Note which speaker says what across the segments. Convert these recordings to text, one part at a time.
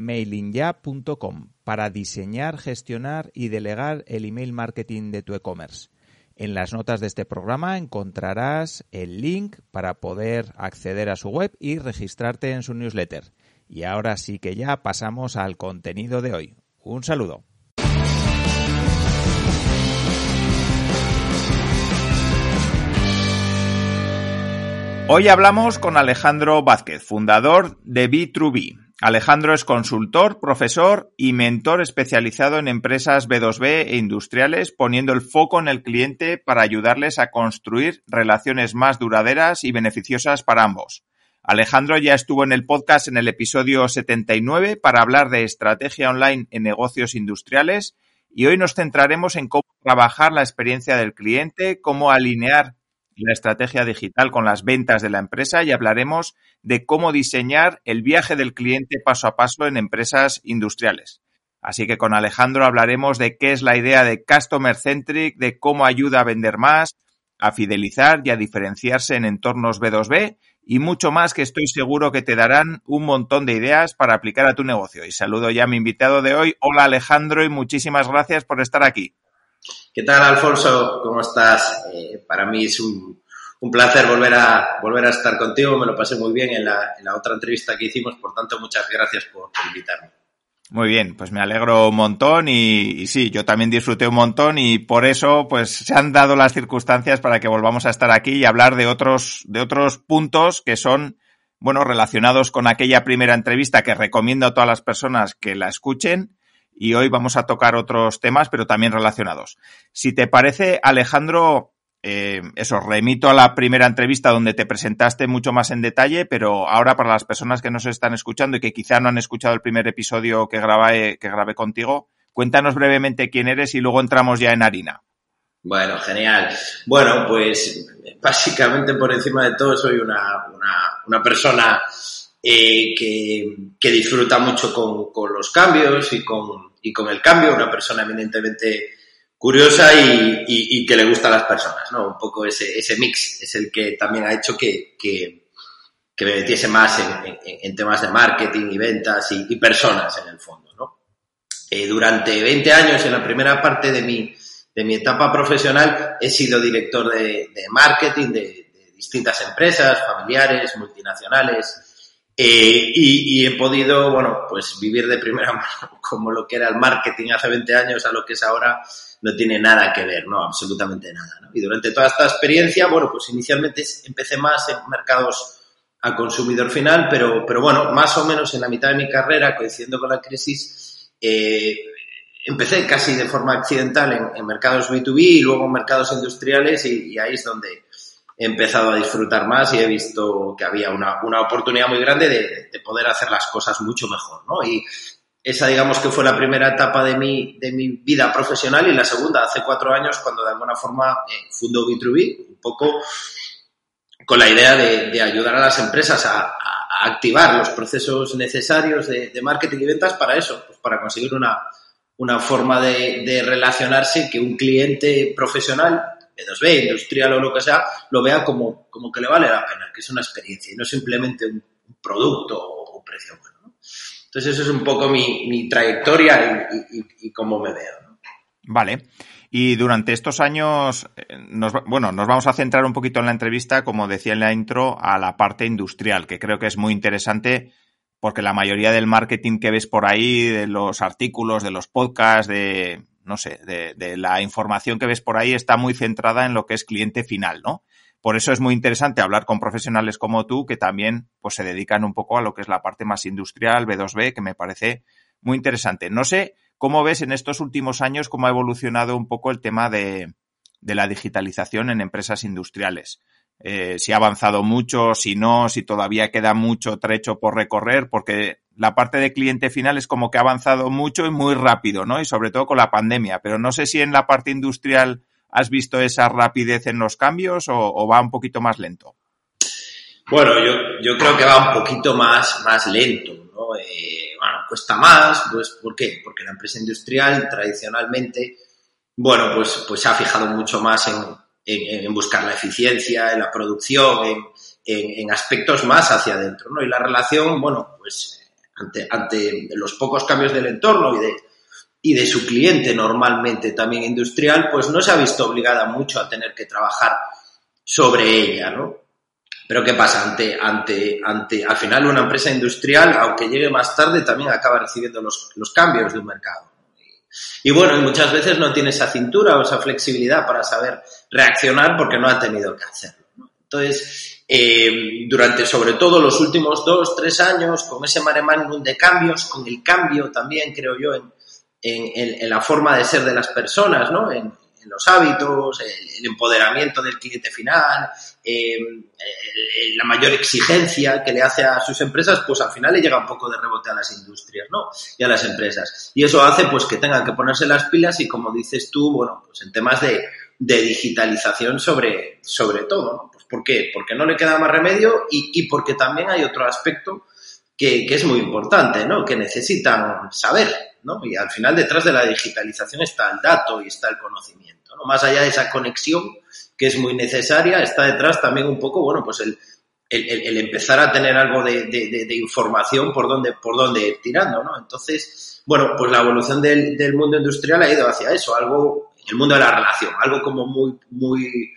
Speaker 1: mailingya.com para diseñar, gestionar y delegar el email marketing de tu e-commerce. En las notas de este programa encontrarás el link para poder acceder a su web y registrarte en su newsletter. Y ahora sí que ya pasamos al contenido de hoy. Un saludo. Hoy hablamos con Alejandro Vázquez, fundador de B2B, Alejandro es consultor, profesor y mentor especializado en empresas B2B e industriales, poniendo el foco en el cliente para ayudarles a construir relaciones más duraderas y beneficiosas para ambos. Alejandro ya estuvo en el podcast en el episodio 79 para hablar de estrategia online en negocios industriales y hoy nos centraremos en cómo trabajar la experiencia del cliente, cómo alinear la estrategia digital con las ventas de la empresa y hablaremos de cómo diseñar el viaje del cliente paso a paso en empresas industriales. Así que con Alejandro hablaremos de qué es la idea de Customer Centric, de cómo ayuda a vender más, a fidelizar y a diferenciarse en entornos B2B y mucho más que estoy seguro que te darán un montón de ideas para aplicar a tu negocio. Y saludo ya a mi invitado de hoy. Hola Alejandro y muchísimas gracias por estar aquí.
Speaker 2: ¿Qué tal, Alfonso? ¿Cómo estás? Eh, para mí es un, placer volver a, volver a estar contigo. Me lo pasé muy bien en la, otra entrevista que hicimos, por tanto, muchas gracias por, invitarme.
Speaker 1: Muy bien, pues me alegro un montón y, sí, yo también disfruté un montón y por eso pues se han dado las circunstancias para que volvamos a estar aquí y hablar de otros, de otros puntos que son, bueno, relacionados con aquella primera entrevista que recomiendo a todas las personas que la escuchen y hoy vamos a tocar otros temas, pero también relacionados. Si te parece, Alejandro, eh, eso, remito a la primera entrevista donde te presentaste mucho más en detalle, pero ahora para las personas que nos están escuchando y que quizá no han escuchado el primer episodio que grabé, que grabé contigo, cuéntanos brevemente quién eres y luego entramos ya en harina.
Speaker 2: Bueno, genial. Bueno, pues básicamente por encima de todo soy una, una, persona eh, que, que, disfruta mucho con, con los cambios y con, y con el cambio, una persona eminentemente curiosa y, y, que le gusta a las personas, ¿no? Un poco ese, ese mix es el que también ha hecho que, que, que me metiese más en, en, temas de marketing y ventas y, personas en el fondo, ¿no? Eh, durante 20 años, en la primera parte de mi, de mi etapa profesional, he sido director de, de marketing de, de distintas empresas, familiares, multinacionales, eh, y, he podido, bueno, pues vivir de primera mano como lo que era el marketing hace 20 años a lo que es ahora, no tiene nada que ver, no, absolutamente nada. ¿no? Y durante toda esta experiencia, bueno, pues inicialmente empecé más en mercados a consumidor final, pero, pero bueno, más o menos en la mitad de mi carrera, coincidiendo con la crisis, eh, empecé casi de forma accidental en, mercados B2B y luego en mercados industriales y ahí es donde he empezado a disfrutar más y he visto que había una, una oportunidad muy grande de, de, poder hacer las cosas mucho mejor, ¿no? Y esa, digamos, que fue la primera etapa de mi, de mi vida profesional y la segunda, hace cuatro años, cuando de alguna forma eh, fundó B2B, un poco con la idea de, de ayudar a las empresas a, a, activar los procesos necesarios de, de, marketing y ventas para eso, pues para conseguir una, una forma de, de relacionarse que un cliente profesional B2B, industrial o lo que sea, lo vea como, como que le vale la pena, que es una experiencia y no simplemente un, producto o un precio bueno. Entonces, eso es un poco mi, mi trayectoria y, cómo me veo.
Speaker 1: Vale. Y durante estos años, eh, nos, bueno, nos vamos a centrar un poquito en la entrevista, como decía en la intro, a la parte industrial, que creo que es muy interesante porque la mayoría del marketing que ves por ahí, de los artículos, de los podcasts, de, no sé, de, la información que ves por ahí está muy centrada en lo que es cliente final, ¿no? por eso es muy interesante hablar con profesionales como tú que también pues se dedican un poco a lo que es la parte más industrial, B2B, que me parece muy interesante. No sé cómo ves en estos últimos años cómo ha evolucionado un poco el tema de, de la digitalización en empresas industriales. Eh, si ha avanzado mucho, si no, si todavía queda mucho trecho por recorrer, porque la parte de cliente final es como que ha avanzado mucho y muy rápido, ¿no? Y sobre todo con la pandemia. Pero no sé si en la parte industrial has visto esa rapidez en los cambios o, va un poquito más lento.
Speaker 2: Bueno, yo, yo, creo que va un poquito más, más lento, ¿no? Eh, bueno, cuesta más, pues, ¿por qué? Porque la empresa industrial tradicionalmente, bueno, pues, pues se ha fijado mucho más en, en, buscar la eficiencia, en la producción, en, en, aspectos más hacia adentro, ¿no? Y la relación, bueno, pues ante, ante los pocos cambios del entorno y de, y de su cliente normalmente también industrial, pues no se ha visto obligada mucho a tener que trabajar sobre ella, ¿no? Pero ¿qué pasa? Ante, ante, ante, al final una empresa industrial, aunque llegue más tarde, también acaba recibiendo los, los cambios de un mercado. Y bueno, muchas veces no tiene esa cintura o esa flexibilidad para saber reaccionar porque no ha tenido que hacerlo. Entonces, eh, durante sobre todo los últimos dos, tres años, con ese mare magnum de cambios, con el cambio también, creo yo, en, en, en la forma de ser de las personas, ¿no? En, en los hábitos, el, empoderamiento del cliente final, em, la mayor exigencia que le hace a sus empresas, pues al final le llega un poco de rebote a las industrias, ¿no? Y a las empresas. Y eso hace pues que tengan que ponerse las pilas y como dices tú, bueno, pues en temas de, de digitalización sobre, sobre todo, ¿no? Pues ¿por qué? Porque no le queda más remedio y, y porque también hay otro aspecto que, que, es muy importante, ¿no? Que necesitan saber, ¿no? Y al final detrás de la digitalización está el dato y está el conocimiento. Más allá de esa conexión que es muy necesaria, está detrás también un poco, bueno, pues el, el, empezar a tener algo de, de, información por donde, por ir tirando, ¿no? Entonces, bueno, pues la evolución del, del mundo industrial ha ido hacia eso, algo, el mundo de la relación, algo como muy, muy,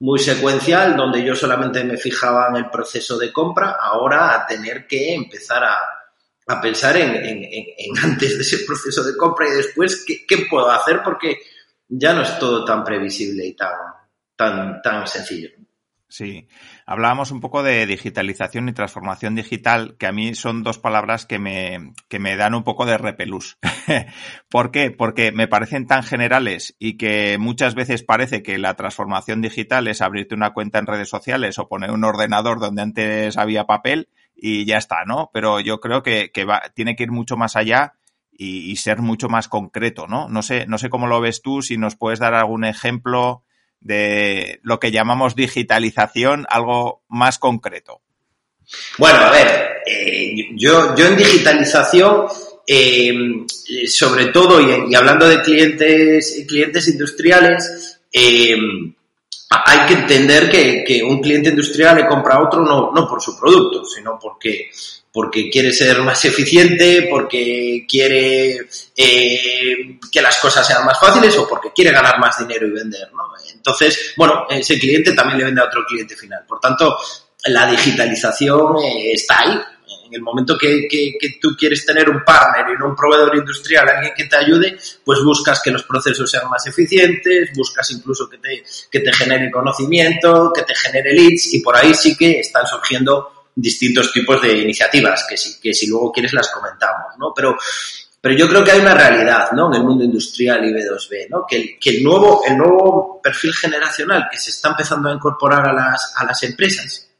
Speaker 2: muy secuencial, donde yo solamente me fijaba en el proceso de compra, ahora a tener que empezar a, a pensar en, en, en, antes de ese proceso de compra y después qué, qué puedo hacer porque ya no es todo tan previsible y tan, tan, tan sencillo.
Speaker 1: Sí, hablábamos un poco de digitalización y transformación digital, que a mí son dos palabras que me, que me dan un poco de repelús. ¿Por qué? Porque me parecen tan generales y que muchas veces parece que la transformación digital es abrirte una cuenta en redes sociales o poner un ordenador donde antes había papel y ya está, ¿no? Pero yo creo que, que va, tiene que ir mucho más allá y, ser mucho más concreto, ¿no? No sé, no sé cómo lo ves tú, si nos puedes dar algún ejemplo de lo que llamamos digitalización, algo más concreto.
Speaker 2: Bueno, a ver, eh, yo, yo en digitalización, eh, sobre todo, y, hablando de clientes, clientes industriales, eh, hay que entender que, un cliente industrial le compra a otro no, por su producto, sino porque porque quiere ser más eficiente, porque quiere eh, que las cosas sean más fáciles o porque quiere ganar más dinero y vender. ¿no? Entonces, bueno, ese cliente también le vende a otro cliente final. Por tanto, la digitalización eh, está ahí. El momento que, que, que, tú quieres tener un partner y no un proveedor industrial, alguien que te ayude, pues buscas que los procesos sean más eficientes, buscas incluso que te, que te genere conocimiento, que te genere leads y por ahí sí que están surgiendo distintos tipos de iniciativas, que si, que si luego quieres las comentamos, ¿no? Pero, pero yo creo que hay una realidad, ¿no? En el mundo industrial y B2B, ¿no? Que, que el, nuevo, el nuevo perfil generacional que se está empezando a incorporar a las, a las empresas,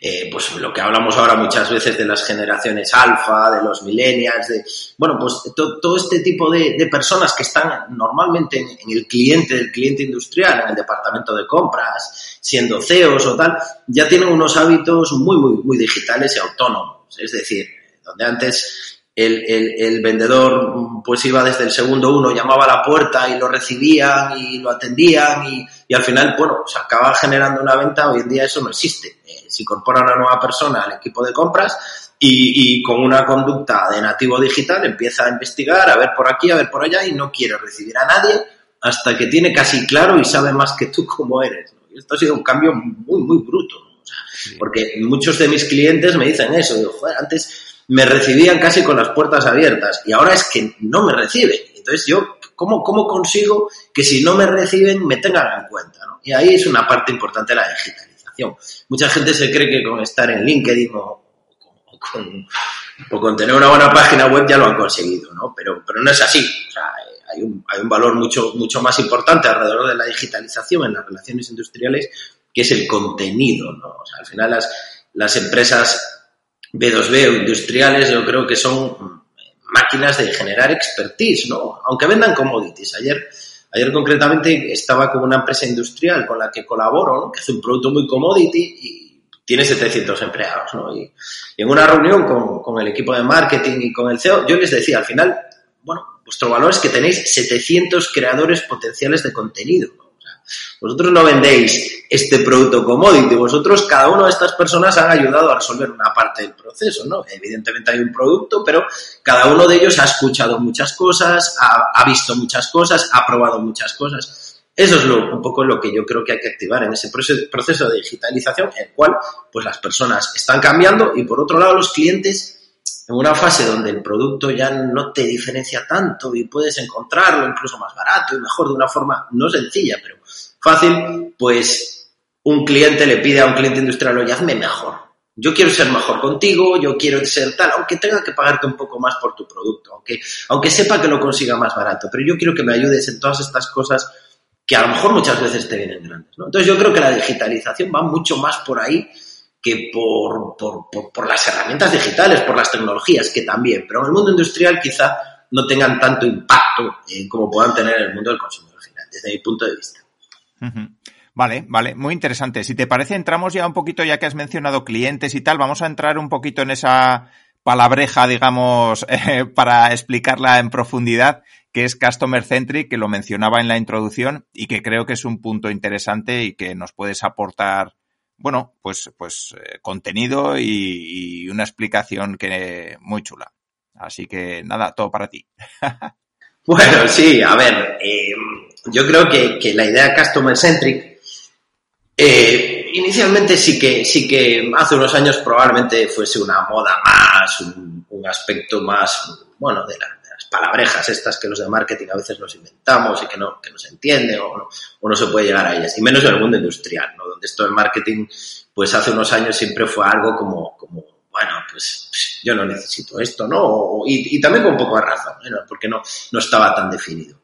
Speaker 2: eh, pues lo que hablamos ahora muchas veces de las generaciones alfa, de los millennials, de, bueno, pues todo este tipo de, personas que están normalmente en, en, el cliente del cliente industrial, en el departamento de compras, siendo CEOs o tal, ya tienen unos hábitos muy, muy, muy digitales y autónomos. Es decir, donde antes el, el, el, vendedor pues iba desde el segundo uno, llamaba a la puerta y lo recibían y lo atendían y, y al final, bueno, se acaba generando una venta, hoy en día eso no existe. Se incorpora una nueva persona al equipo de compras y, y, con una conducta de nativo digital empieza a investigar, a ver por aquí, a ver por allá y no quiere recibir a nadie hasta que tiene casi claro y sabe más que tú cómo eres. ¿no? Y esto ha sido un cambio muy, muy bruto. ¿no? O sea, sí. Porque muchos de mis clientes me dicen eso. Digo, joder, antes me recibían casi con las puertas abiertas y ahora es que no me reciben. Entonces yo, ¿cómo, ¿cómo consigo que si no me reciben me tengan en cuenta? ¿no? Y ahí es una parte importante de la Mucha gente se cree que con estar en LinkedIn o, con, tener una buena página web ya lo han conseguido, ¿no? Pero, no es así. Sea, hay un, valor mucho, más importante alrededor de la digitalización en las relaciones industriales, que es el contenido, al final las, empresas B2B o industriales yo creo que son máquinas de generar expertise, ¿no? Aunque vendan commodities. Ayer, ayer concretamente estaba con una empresa industrial con la que colaboro, que hace un producto muy commodity y tiene 700 empleados, ¿no? Y, en una reunión con, con, el equipo de marketing y con el CEO, yo les decía, al final, bueno, vuestro valor es que tenéis 700 creadores potenciales de contenido. Vosotros no vendéis este producto commodity, vosotros, cada una de estas personas han ayudado a resolver una parte del proceso, ¿no? Evidentemente hay un producto, pero cada uno de ellos ha escuchado muchas cosas, ha, visto muchas cosas, ha probado muchas cosas. Eso es lo, un poco lo que yo creo que hay que activar en ese proceso de digitalización, en el cual pues las personas están cambiando y por otro lado los clientes en una fase donde el producto ya no te diferencia tanto y puedes encontrarlo incluso más barato y mejor de una forma no sencilla, pero fácil, pues un cliente le pide a un cliente industrial, oye, hazme mejor. Yo quiero ser mejor contigo, yo quiero ser tal, aunque tenga que pagarte un poco más por tu producto, aunque, aunque sepa que lo consiga más barato, pero yo quiero que me ayudes en todas estas cosas que a lo mejor muchas veces te vienen grandes. Entonces yo creo que la digitalización va mucho más por ahí que por, por, por, las herramientas digitales, por las tecnologías, que también, pero en el mundo industrial quizá no tengan tanto impacto eh, como puedan tener en el mundo del consumidor final, desde mi punto de vista.
Speaker 1: Vale, vale, muy interesante. Si te parece, entramos ya un poquito, ya que has mencionado clientes y tal, vamos a entrar un poquito en esa palabreja, digamos, eh, para explicarla en profundidad, que es Customer Centric, que lo mencionaba en la introducción y que creo que es un punto interesante y que nos puedes aportar, bueno, pues, pues eh, contenido y, una explicación que muy chula. Así que nada, todo para ti.
Speaker 2: bueno, sí, a ver, eh, yo creo que, que la idea Customer Centric eh, inicialmente sí que, sí que hace unos años probablemente fuese una moda más, un, aspecto más, bueno, de, la, palabrejas estas que los de marketing a veces nos inventamos y que no, que no se entiende o no, o no se puede llegar a ellas. Y menos en el mundo industrial, ¿no? Donde esto del marketing, pues hace unos años siempre fue algo como, como bueno, pues yo no necesito esto, ¿no? Y, también con un poco de razón, ¿no? Porque no, no estaba tan definido.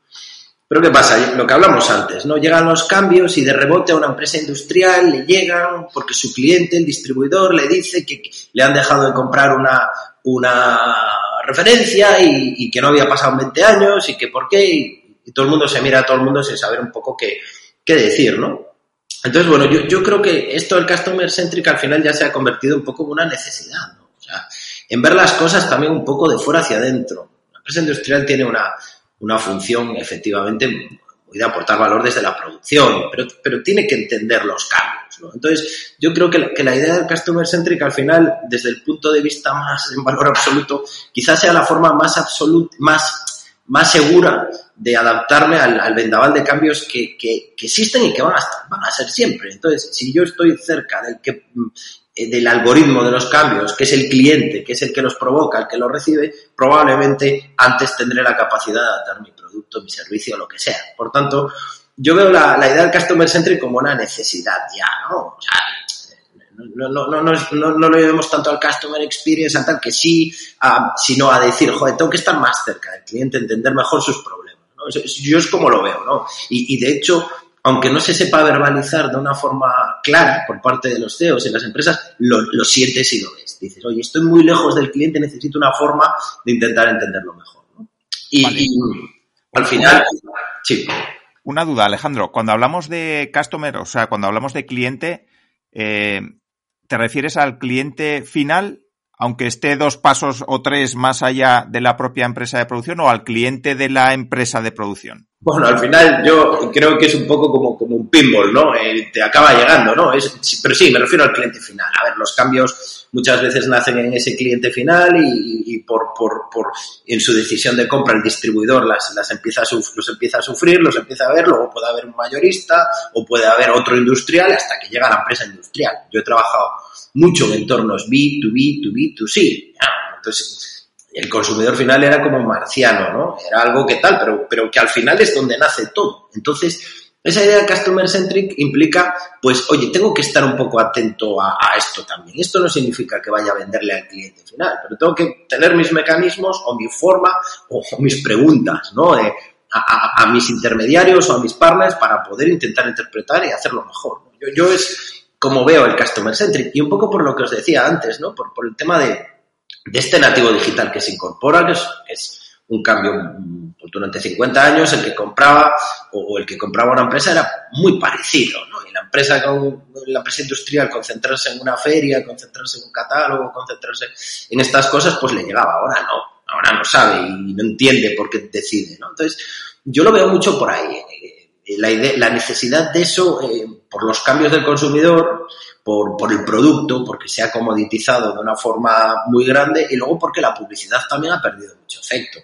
Speaker 2: Pero ¿qué pasa? Lo que hablamos antes, ¿no? Llegan los cambios y de rebote a una empresa industrial le llegan porque su cliente, el distribuidor, le dice que le han dejado de comprar una, una referencia y, que no había pasado 20 años y que por qué y, todo el mundo se mira a todo el mundo sin saber un poco qué, qué decir, ¿no? Entonces, bueno, yo, yo creo que esto del customer centric al final ya se ha convertido un poco en una necesidad, ¿no? O sea, en ver las cosas también un poco de fuera hacia adentro. La empresa industrial tiene una, una función efectivamente de aportar valor desde la producción, pero, pero tiene que entender los cambios. Entonces, yo creo que la, que la idea del Customer Centric al final, desde el punto de vista más en valor absoluto, quizás sea la forma más absoluta, más, más segura de adaptarme al, al vendaval de cambios que, que, existen y que van a, van a ser siempre. Entonces, si yo estoy cerca del que del algoritmo de los cambios, que es el cliente, que es el que los provoca, el que los recibe, probablemente antes tendré la capacidad de adaptar mi producto, mi servicio, lo que sea. Por tanto, yo veo la, la idea del Customer Centric como una necesidad ya, ¿no? O sea, no, no, no, no, no, no lo llevemos tanto al Customer Experience, a tal que sí, a, sino a decir, joder, tengo que estar más cerca del cliente, entender mejor sus problemas. ¿no? Yo es como lo veo, ¿no? Y, y de hecho, aunque no se sepa verbalizar de una forma clara por parte de los CEOs en las empresas, lo, lo, sientes y lo ves. Dices, oye, estoy muy lejos del cliente, necesito una forma de intentar entenderlo mejor. ¿no? Y, vale. y, al final, sí.
Speaker 1: Una duda, Alejandro. Cuando hablamos de customer, o sea, cuando hablamos de cliente, eh, ¿te refieres al cliente final, aunque esté dos pasos o tres más allá de la propia empresa de producción, o al cliente de la empresa de producción?
Speaker 2: Bueno, al final yo creo que es un poco como, como un pinball, ¿no? Eh, te acaba llegando, ¿no? Es, pero sí, me refiero al cliente final. A ver, los cambios muchas veces nacen en ese cliente final y, por, por, por, en su decisión de compra el distribuidor las, las empieza a los empieza a sufrir, los empieza a ver, luego puede haber un mayorista o puede haber otro industrial hasta que llega la empresa industrial. Yo he trabajado mucho en entornos B2B, 2B, 2C. Entonces, el consumidor final era como marciano, ¿no? Era algo que tal, pero, pero que al final es donde nace todo. Entonces, esa idea de customer centric implica, pues, oye, tengo que estar un poco atento a, esto también. Esto no significa que vaya a venderle al cliente final, pero tengo que tener mis mecanismos o mi forma o, mis preguntas, ¿no? a, a, mis intermediarios o a mis partners para poder intentar interpretar y hacerlo mejor. Yo, yo es como veo el customer centric y un poco por lo que os decía antes, ¿no? Por, por el tema de, de este nativo digital que se incorpora, que es, un cambio pues, durante 50 años, el que compraba o, el que compraba una empresa era muy parecido, ¿no? Y la empresa, la empresa industrial concentrarse en una feria, concentrarse en un catálogo, concentrarse en estas cosas, pues le llegaba. Ahora no, ahora no sabe y no entiende por qué decide, ¿no? Entonces, yo lo veo mucho por ahí. Eh, la, la necesidad de eso, eh, por los cambios del consumidor, por, por el producto, porque se ha comoditizado de una forma muy grande y luego porque la publicidad también ha perdido mucho efecto.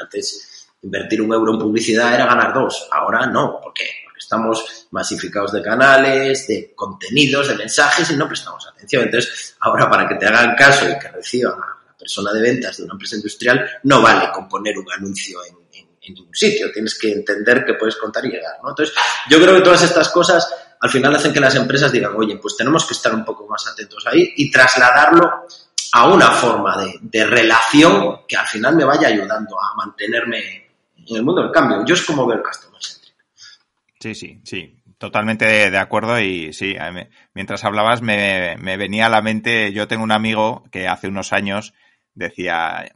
Speaker 2: Antes invertir un euro en publicidad era ganar dos, ahora no. ¿Por qué? Porque estamos masificados de canales, de contenidos, de mensajes y no prestamos atención. Entonces, ahora para que te hagan caso y que reciban a la persona de ventas de una empresa industrial, no vale con poner un anuncio en, ningún sitio. Tienes que entender que puedes contar y llegar. ¿no? Entonces, yo creo que todas estas cosas al final hacen que las empresas digan, oye, pues tenemos que estar un poco más atentos ahí y trasladarlo a una forma de, relación que al final me vaya ayudando a mantenerme en el mundo del cambio. Yo es como veo el Customer Centric.
Speaker 1: Sí, sí, sí. Totalmente de, acuerdo y sí, mientras hablabas me, me, venía a la mente, yo tengo un amigo que hace unos años decía,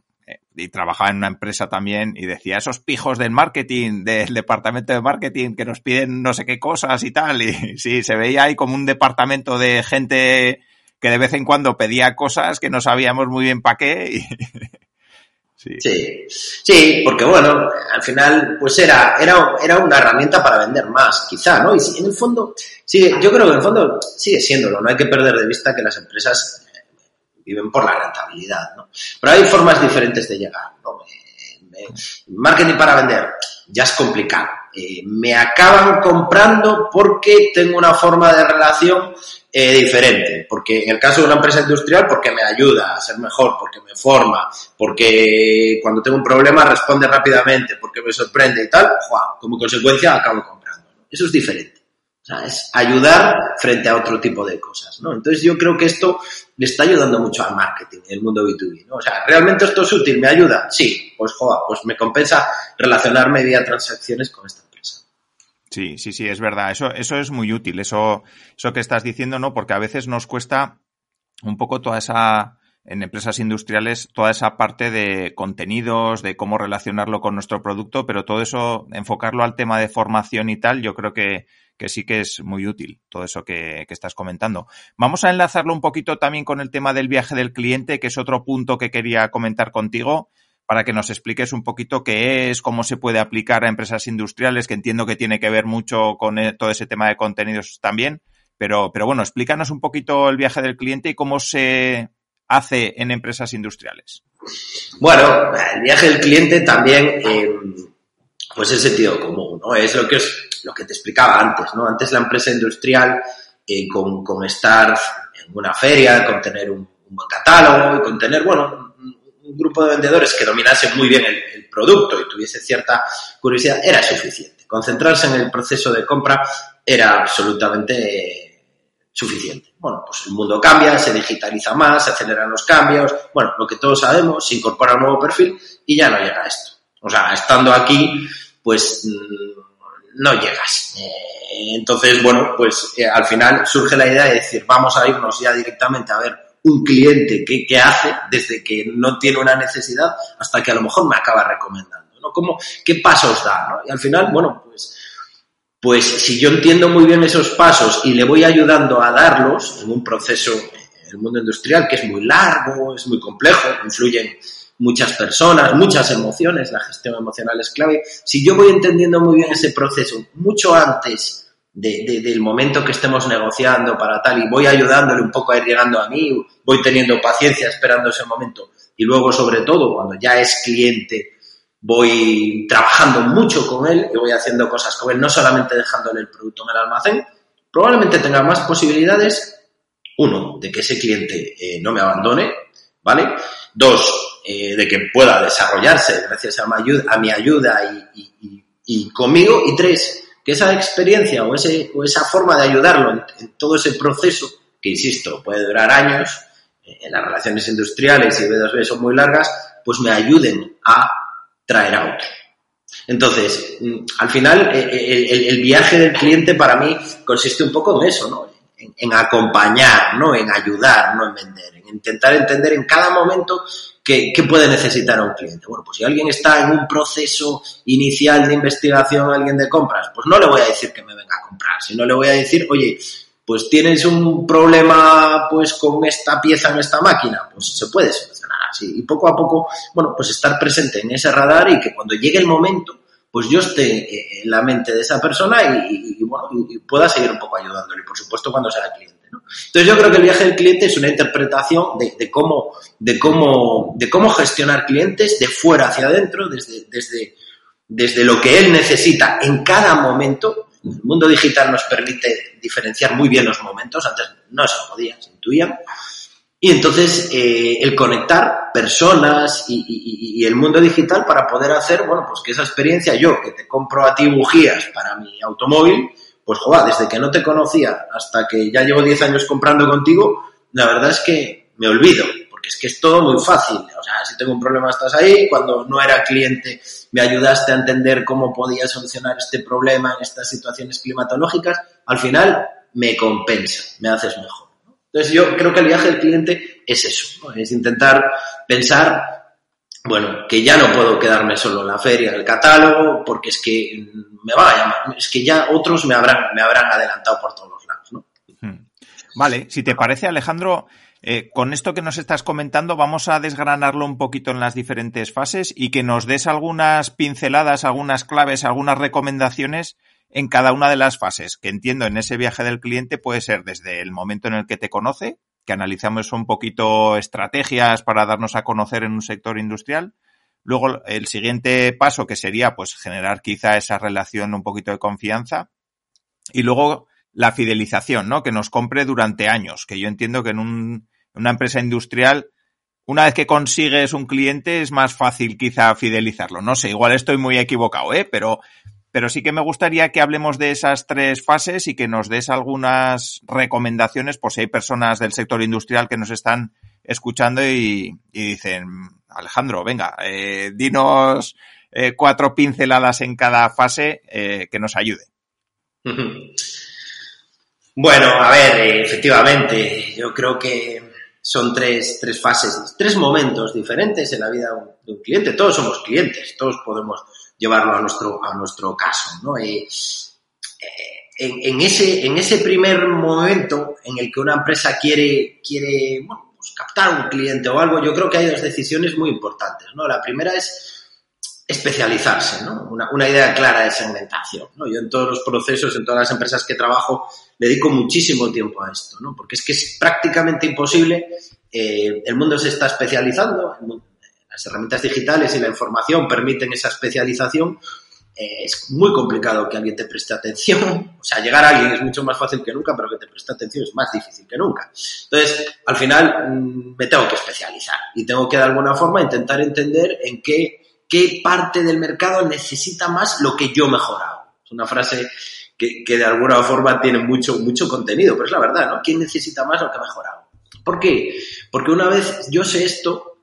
Speaker 1: y trabajaba en una empresa también y decía, esos pijos del marketing, del departamento de marketing que nos piden no sé qué cosas y tal, y sí, se veía ahí como un departamento de gente que de vez en cuando pedía cosas que no sabíamos muy bien para qué.
Speaker 2: sí. sí. porque bueno, al final pues era, era, era una herramienta para vender más, quizá, ¿no? Y en el fondo, sí, yo creo que en el fondo sigue siéndolo, no hay que perder de vista que las empresas viven por la rentabilidad, ¿no? Pero hay formas diferentes de llegar, ¿no? Eh, eh, marketing para vender, ya es complicado. me acaban comprando porque tengo una forma de relación eh, diferente, porque en el caso de una empresa industrial, porque me ayuda a ser mejor, porque me forma, porque cuando tengo un problema responde rápidamente, porque me sorprende y tal, como consecuencia acabo comprando. Eso es diferente. O sea, es ayudar frente a otro tipo de cosas, ¿no? Entonces yo creo que esto le está ayudando mucho al marketing, en el mundo B2B, ¿no? O sea, ¿realmente esto es útil? ¿Me ayuda? Sí, pues joda, pues me compensa relacionarme vía transacciones con esta
Speaker 1: Sí, sí, sí, es verdad. Eso, eso es muy útil, eso, eso que estás diciendo, ¿no? Porque a veces nos cuesta un poco toda esa, en empresas industriales, toda esa parte de contenidos, de cómo relacionarlo con nuestro producto, pero todo eso, enfocarlo al tema de formación y tal, yo creo que, que sí que es muy útil, todo eso que, que, estás comentando. Vamos a enlazarlo un poquito también con el tema del viaje del cliente, que es otro punto que quería comentar contigo para que nos expliques un poquito qué es, cómo se puede aplicar a empresas industriales, que entiendo que tiene que ver mucho con eh, todo ese tema de contenidos también. Pero, pero bueno, explícanos un poquito el viaje del cliente y cómo se hace en empresas industriales.
Speaker 2: Bueno, el viaje del cliente también, eh, pues es sentido común, ¿no? Es lo que, es, lo que te explicaba antes, ¿no? Antes la empresa industrial, eh, con, con, estar en una feria, con tener un, un buen catálogo con tener, bueno, un grupo de vendedores que dominase muy bien el, producto y tuviese cierta curiosidad era suficiente. Concentrarse en el proceso de compra era absolutamente suficiente. Bueno, pues el mundo cambia, se digitaliza más, se aceleran los cambios, bueno, lo que todos sabemos, se incorpora un nuevo perfil y ya no llega a esto. O sea, estando aquí, pues mm, no llegas. Eh, entonces, bueno, pues eh, al final surge la idea de decir, vamos a irnos ya directamente a ver un cliente que, hace desde que no tiene una necesidad hasta que a lo mejor me acaba recomendando, ¿no? Como, ¿Qué pasos da? ¿no? Y al final, bueno, pues, pues si yo entiendo muy bien esos pasos y le voy ayudando a darlos en un proceso en el mundo industrial que es muy largo, es muy complejo, influyen muchas personas, muchas emociones, la gestión emocional es clave. Si yo voy entendiendo muy bien ese proceso mucho antes de, del momento que estemos negociando para tal y voy ayudándole un poco a ir llegando a mí, voy teniendo paciencia esperando ese momento y luego sobre todo cuando ya es cliente voy trabajando mucho con él y voy haciendo cosas con él, no solamente dejándole el producto en el almacén, probablemente tenga más posibilidades, uno, de que ese cliente eh, no me abandone, ¿vale? Dos, eh, de que pueda desarrollarse gracias a mi ayuda, a mi ayuda y, conmigo. Y tres, que esa experiencia o, ese, o esa forma de ayudarlo en, todo ese proceso, que insisto, puede durar años, eh, en las relaciones industriales y B2B son muy largas, pues me ayuden a traer a otro. Entonces, mm, al final, eh, el, viaje del cliente para mí consiste un poco en eso, ¿no? En, acompañar, ¿no? En ayudar, no en vender, en intentar entender en cada momento ¿Qué, puede necesitar un cliente? Bueno, pues si alguien está en un proceso inicial de investigación, alguien de compras, pues no le voy a decir que me venga a comprar, sino le voy a decir, oye, pues tienes un problema pues con esta pieza en esta máquina, pues se puede solucionar así. Y poco a poco, bueno, pues estar presente en ese radar y que cuando llegue el momento, pues yo esté eh, en la mente de esa persona y, bueno, y pueda seguir un poco ayudándole, por supuesto cuando sea cliente. Entonces yo creo que el viaje del cliente es una interpretación de, cómo, de, cómo, de cómo gestionar clientes de fuera hacia adentro, desde, desde, desde lo que él necesita en cada momento. El mundo digital nos permite diferenciar muy bien los momentos, antes no se podía, se intuían. Y entonces eh, el conectar personas y, el mundo digital para poder hacer, bueno, pues que esa experiencia, yo que te compro a ti bujías para mi automóvil, pues joder, desde que no te conocía hasta que ya llevo 10 años comprando contigo, la verdad es que me olvido, porque es que es todo muy fácil. O sea, si tengo un problema estás ahí, cuando no era cliente me ayudaste a entender cómo podía solucionar este problema en estas situaciones climatológicas, al final me compensa, me haces mejor. Entonces yo creo que el viaje del cliente es eso, es intentar pensar bueno, que ya no puedo quedarme solo en la feria, en el catálogo, porque es que me va a llamar, es que ya otros me habrán, me habrán adelantado por todos los lados, ¿no? Hmm.
Speaker 1: Vale, si te parece, Alejandro, eh, con esto que nos estás comentando, vamos a desgranarlo un poquito en las diferentes fases y que nos des algunas pinceladas, algunas claves, algunas recomendaciones en cada una de las fases, que entiendo en ese viaje del cliente puede ser desde el momento en el que te conoce, que analizamos un poquito estrategias para darnos a conocer en un sector industrial. Luego el siguiente paso que sería pues generar quizá esa relación un poquito de confianza. Y luego la fidelización, ¿no? Que nos compre durante años, que yo entiendo que en un, una empresa industrial una vez que consigues un cliente es más fácil quizá fidelizarlo. No sé, igual estoy muy equivocado, ¿eh? Pero pero sí que me gustaría que hablemos de esas tres fases y que nos des algunas recomendaciones por si hay personas del sector industrial que nos están escuchando y, dicen, Alejandro, venga, eh, dinos eh, cuatro pinceladas en cada fase eh, que nos ayude.
Speaker 2: Bueno, a ver, efectivamente, yo creo que son tres, tres fases, tres momentos diferentes en la vida de un cliente. Todos somos clientes, todos podemos llevarlo a nuestro, a nuestro caso. ¿no? Eh, en, ese, en ese primer momento en el que una empresa quiere, quiere bueno, pues captar un cliente o algo, yo creo que hay dos decisiones muy importantes. ¿no? La primera es especializarse, ¿no? Una, una, idea clara de segmentación. ¿no? Yo en todos los procesos, en todas las empresas que trabajo, dedico muchísimo tiempo a esto, ¿no? porque es que es prácticamente imposible. Eh, el mundo se está especializando, las herramientas digitales y la información permiten esa especialización, eh, es muy complicado que alguien te preste atención. O sea, llegar a alguien es mucho más fácil que nunca, pero que te preste atención es más difícil que nunca. Entonces, al final mm, me tengo que especializar y tengo que de alguna forma intentar entender en qué, qué parte del mercado necesita más lo que yo he mejorado. Es una frase que, que, de alguna forma tiene mucho, mucho contenido, pero es la verdad, ¿no? ¿Quién necesita más lo que he mejorado? ¿Por qué? Porque una vez yo sé esto,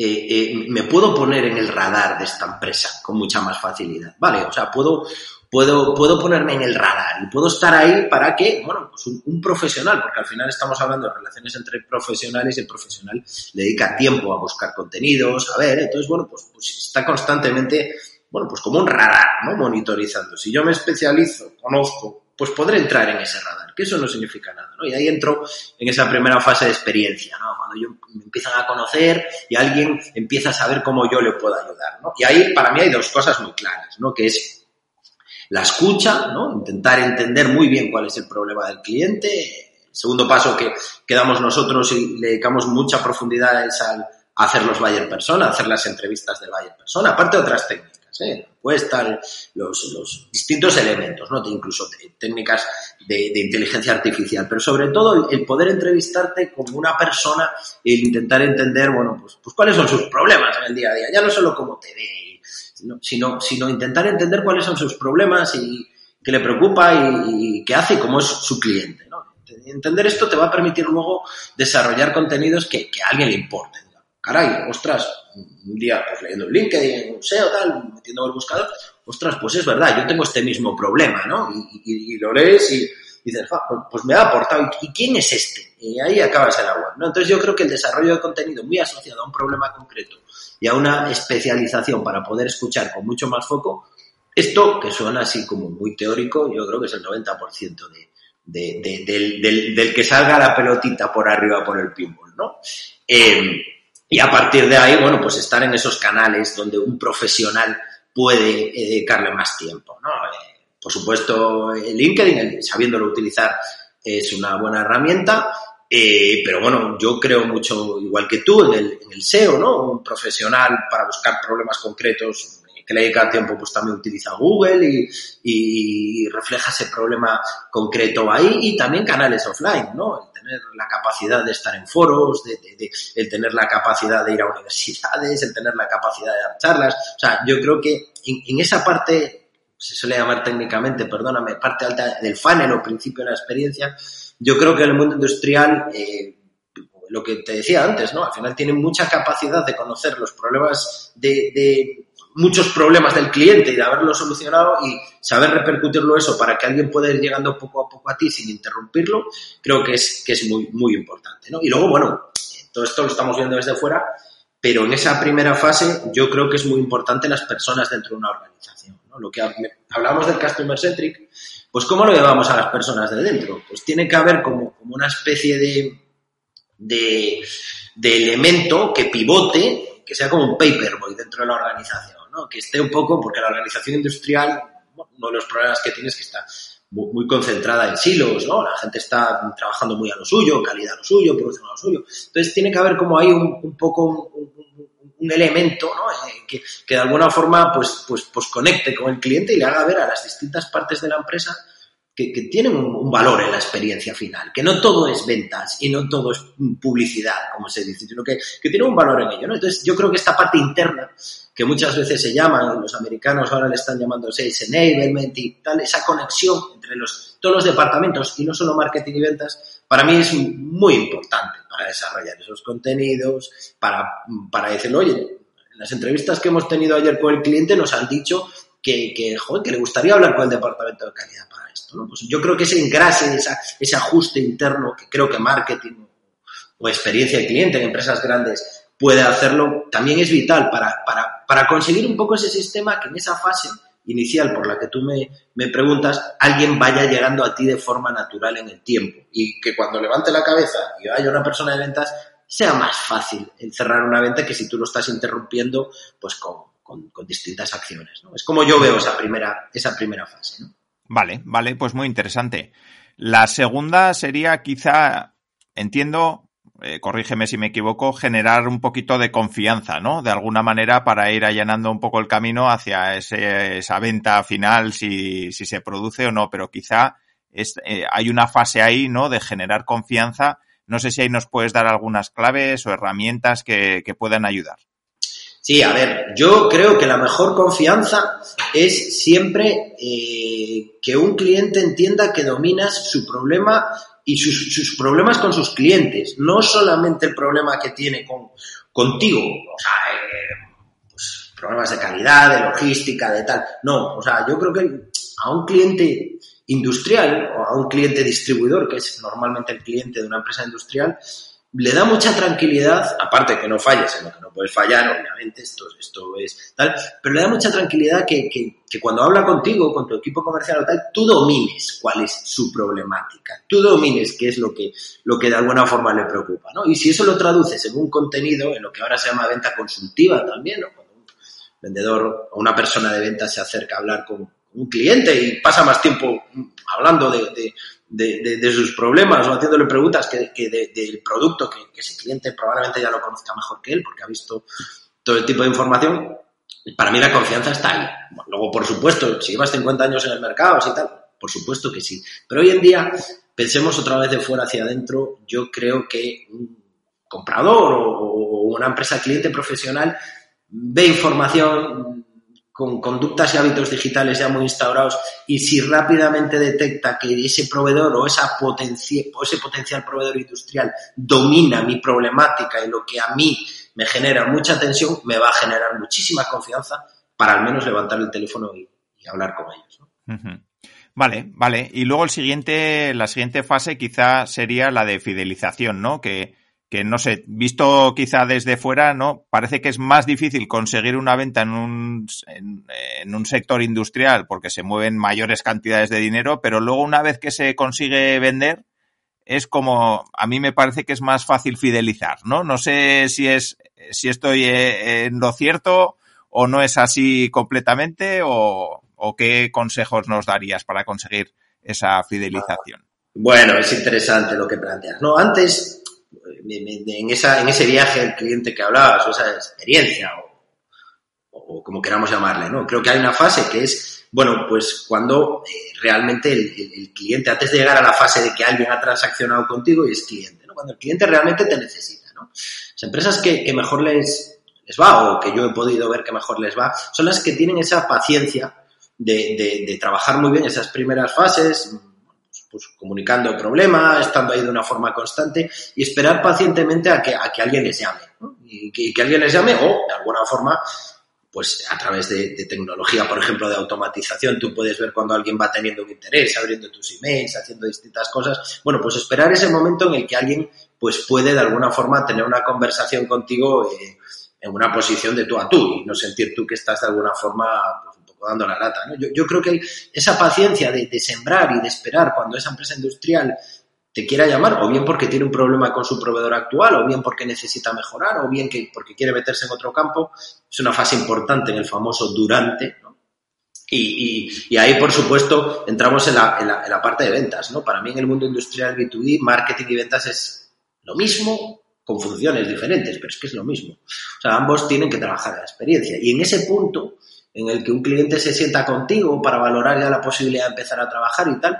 Speaker 2: eh, eh, me puedo poner en el radar de esta empresa con mucha más facilidad, ¿vale? O sea, puedo, puedo, puedo ponerme en el radar y puedo estar ahí para que, bueno, pues un, profesional, porque al final estamos hablando de relaciones entre profesionales y el profesional le dedica tiempo a buscar contenidos, a ver, entonces, bueno, pues, pues está constantemente, bueno, pues como un radar, ¿no? Monitorizando. Si yo me especializo, conozco, pues podré entrar en ese radar, que eso no significa nada, ¿no? Y ahí entro en esa primera fase de experiencia, ¿no? Cuando yo, me empiezan a conocer y alguien empieza a saber cómo yo le puedo ayudar, ¿no? Y ahí para mí hay dos cosas muy claras, ¿no? Que es la escucha, ¿no? Intentar entender muy bien cuál es el problema del cliente. El segundo paso que, que damos nosotros y le dedicamos mucha profundidad es al hacer los buyer persona, hacer las entrevistas de buyer persona, aparte de otras técnicas ¿eh? encuestas, los, distintos elementos, ¿no? incluso técnicas de, inteligencia artificial, pero sobre todo el, poder entrevistarte como una persona e intentar entender, bueno, pues, pues cuáles son sus problemas en el día a día, ya no solo cómo te ve, sino, sino intentar entender cuáles son sus problemas y qué le preocupa y, qué hace y cómo es su cliente. Entender esto te va a permitir luego desarrollar contenidos que, que a alguien le importen. Caray, ostras, un día pues leyendo el LinkedIn, un SEO, tal, metiendo el buscador, ostras, pues es verdad, yo tengo este mismo problema, ¿no? Y, lo lees y, dices, pues, pues, me ha aportado, ¿y quién es este? Y ahí acabas el agua, ¿no? Entonces yo creo que el desarrollo de contenido muy asociado a un problema concreto y a una especialización para poder escuchar con mucho más foco, esto que suena así como muy teórico, yo creo que es el 90% de, del, que salga la pelotita por arriba por el pinball, ¿no? Eh, y a partir de ahí, bueno, pues estar en esos canales donde un profesional puede eh, dedicarle más tiempo, ¿no? Eh, por supuesto, el LinkedIn, sabiéndolo utilizar, es una buena herramienta, eh, pero bueno, yo creo mucho, igual que tú, en el, en el SEO, ¿no? Un profesional para buscar problemas concretos que le dedica tiempo, pues también utiliza Google y, y, refleja ese problema concreto ahí y también canales offline, ¿no? El tener la capacidad de estar en foros, de, el tener la capacidad de ir a universidades, el tener la capacidad de dar charlas. O sea, yo creo que en, esa parte, se suele llamar técnicamente, perdóname, parte alta del funnel o principio de la experiencia, yo creo que en el mundo industrial, eh, lo que te decía antes, ¿no? Al final tienen mucha capacidad de conocer los problemas de, de muchos problemas del cliente y de haberlo solucionado y saber repercutirlo eso para que alguien pueda ir llegando poco a poco a ti sin interrumpirlo, creo que es, que es muy, muy importante. ¿no? Y luego, bueno, todo esto lo estamos viendo desde fuera, pero en esa primera fase yo creo que es muy importante las personas dentro de una organización. ¿no? Lo que hablamos del Customer Centric, pues ¿cómo lo llevamos a las personas de dentro? Pues tiene que haber como, como una especie de, de, de elemento que pivote, que sea como un paperboy dentro de la organización que esté un poco, porque la organización industrial, uno de los problemas que tiene es que está muy, concentrada en silos, ¿no? La gente está trabajando muy a lo suyo, calidad a lo suyo, producción a lo suyo. Entonces tiene que haber como ahí un, poco un, elemento, ¿no? Eh, que, que, de alguna forma pues, pues, pues conecte con el cliente y le haga ver a las distintas partes de la empresa que, tienen un, valor en la experiencia final, que no todo es ventas y no todo es publicidad, como se dice, sino que, que tiene un valor en ello. ¿no? Entonces, yo creo que esta parte interna, que muchas veces se llama, los americanos ahora le están llamando sales enablement y tal, esa conexión entre los, todos los departamentos y no solo marketing y ventas, para mí es muy importante para desarrollar esos contenidos, para, para decirlo, oye, en las entrevistas que hemos tenido ayer con el cliente nos han dicho que, que, joder, que le gustaría hablar con el departamento de calidad para Pues yo creo que ese engrase, esa, ese ajuste interno que creo que marketing o experiencia de cliente en empresas grandes puede hacerlo, también es vital para, para, para conseguir un poco ese sistema que en esa fase inicial por la que tú me, me, preguntas, alguien vaya llegando a ti de forma natural en el tiempo y que cuando levante la cabeza y vaya una persona de ventas, sea más fácil cerrar una venta que si tú lo estás interrumpiendo pues con, con, distintas acciones. Es como yo veo esa primera, esa primera fase.
Speaker 1: Vale, vale, pues muy interesante. La segunda sería quizá, entiendo, eh, corrígeme si me equivoco, generar un poquito de confianza, ¿no? De alguna manera para ir allanando un poco el camino hacia ese, esa venta final, si, si se produce o no, pero quizá es, eh, hay una fase ahí, ¿no? De generar confianza. No sé si ahí nos puedes dar algunas claves o herramientas que, que puedan ayudar.
Speaker 2: Sí, a ver, yo creo que la mejor confianza es siempre eh, que un cliente entienda que dominas su problema y sus, problemas con sus clientes, no solamente el problema que tiene con, contigo, o sea, eh, pues, problemas de calidad, de logística, de tal. No, o sea, yo creo que a un cliente industrial o a un cliente distribuidor, que es normalmente el cliente de una empresa industrial, le da mucha tranquilidad, aparte que no falles en lo que no puedes fallar, obviamente, esto, esto es tal, pero le da mucha tranquilidad que, que, cuando habla contigo, con tu equipo comercial o tal, tú domines cuál es su problemática, tú domines qué es lo que, lo que de alguna forma le preocupa, ¿no? Y si eso lo traduces en un contenido, en lo que ahora se llama venta consultiva también, ¿no? Cuando un vendedor o una persona de venta se acerca a hablar con un cliente y pasa más tiempo hablando de, sus problemas o haciéndole preguntas que, que del producto que, ese cliente probablemente ya lo conozca mejor que él porque ha visto todo el tipo de información, para mí la confianza está ahí. luego, por supuesto, si llevas 50 años en el mercado, y tal, por supuesto que sí. Pero hoy en día, pensemos otra vez de fuera hacia adentro, yo creo que un comprador o una empresa cliente profesional ve información con conductas y hábitos digitales ya muy instaurados y si rápidamente detecta que ese proveedor o, esa o ese potencial proveedor industrial domina mi problemática y lo que a mí me genera mucha tensión, me va a generar muchísima confianza para al menos levantar el teléfono y, hablar con ellos.
Speaker 1: Vale, vale. Y luego el siguiente, la siguiente fase quizá sería la de fidelización, ¿no? Que, que no sé, visto quizá desde fuera, ¿no? Parece que es más difícil conseguir una venta en un, en, un sector industrial porque se mueven mayores cantidades de dinero, pero luego una vez que se consigue vender, es como, a mí me parece que es más fácil fidelizar, ¿no? No sé si es, si estoy eh, en lo cierto o no es así completamente o, o qué consejos nos darías para conseguir esa fidelización.
Speaker 2: Bueno, es interesante lo que planteas. No, antes en, ese viaje el cliente que hablabas, o esa experiencia, o, como queramos llamarle, ¿no? Creo que hay una fase que es, bueno, pues cuando eh, realmente el, cliente, antes de llegar a la fase de que alguien ha transaccionado contigo y es cliente, ¿no? Cuando el cliente realmente te necesita, ¿no? Las empresas que, mejor les, va, o que yo he podido ver que mejor les va, son las que tienen esa paciencia de trabajar muy bien esas primeras fases, pues, comunicando el problema, estando ahí de una forma constante y esperar pacientemente a que, a que alguien les llame. Y, que, alguien les llame o, de alguna forma, pues a través de, tecnología, por ejemplo, de automatización, tú puedes ver cuando alguien va teniendo un interés, abriendo tus emails, haciendo distintas cosas. Bueno, pues esperar ese momento en el que alguien pues puede de alguna forma tener una conversación contigo eh, en una posición de tú a tú y no sentir tú que estás de alguna forma dando la lata. Yo, creo que esa paciencia de, sembrar y de esperar cuando esa empresa industrial te quiera llamar, o bien porque tiene un problema con su proveedor actual, o bien porque necesita mejorar, o bien que porque quiere meterse en otro campo, es una fase importante en el famoso durante. Y, ahí, por supuesto, entramos en la, parte de ventas. ¿no? Para mí, en el mundo industrial B2B, marketing y ventas es lo mismo, con funciones diferentes, pero es que es lo mismo. O sea, ambos tienen que trabajar la experiencia. Y en ese punto en el que un cliente se sienta contigo para valorar ya la posibilidad de empezar a trabajar y tal,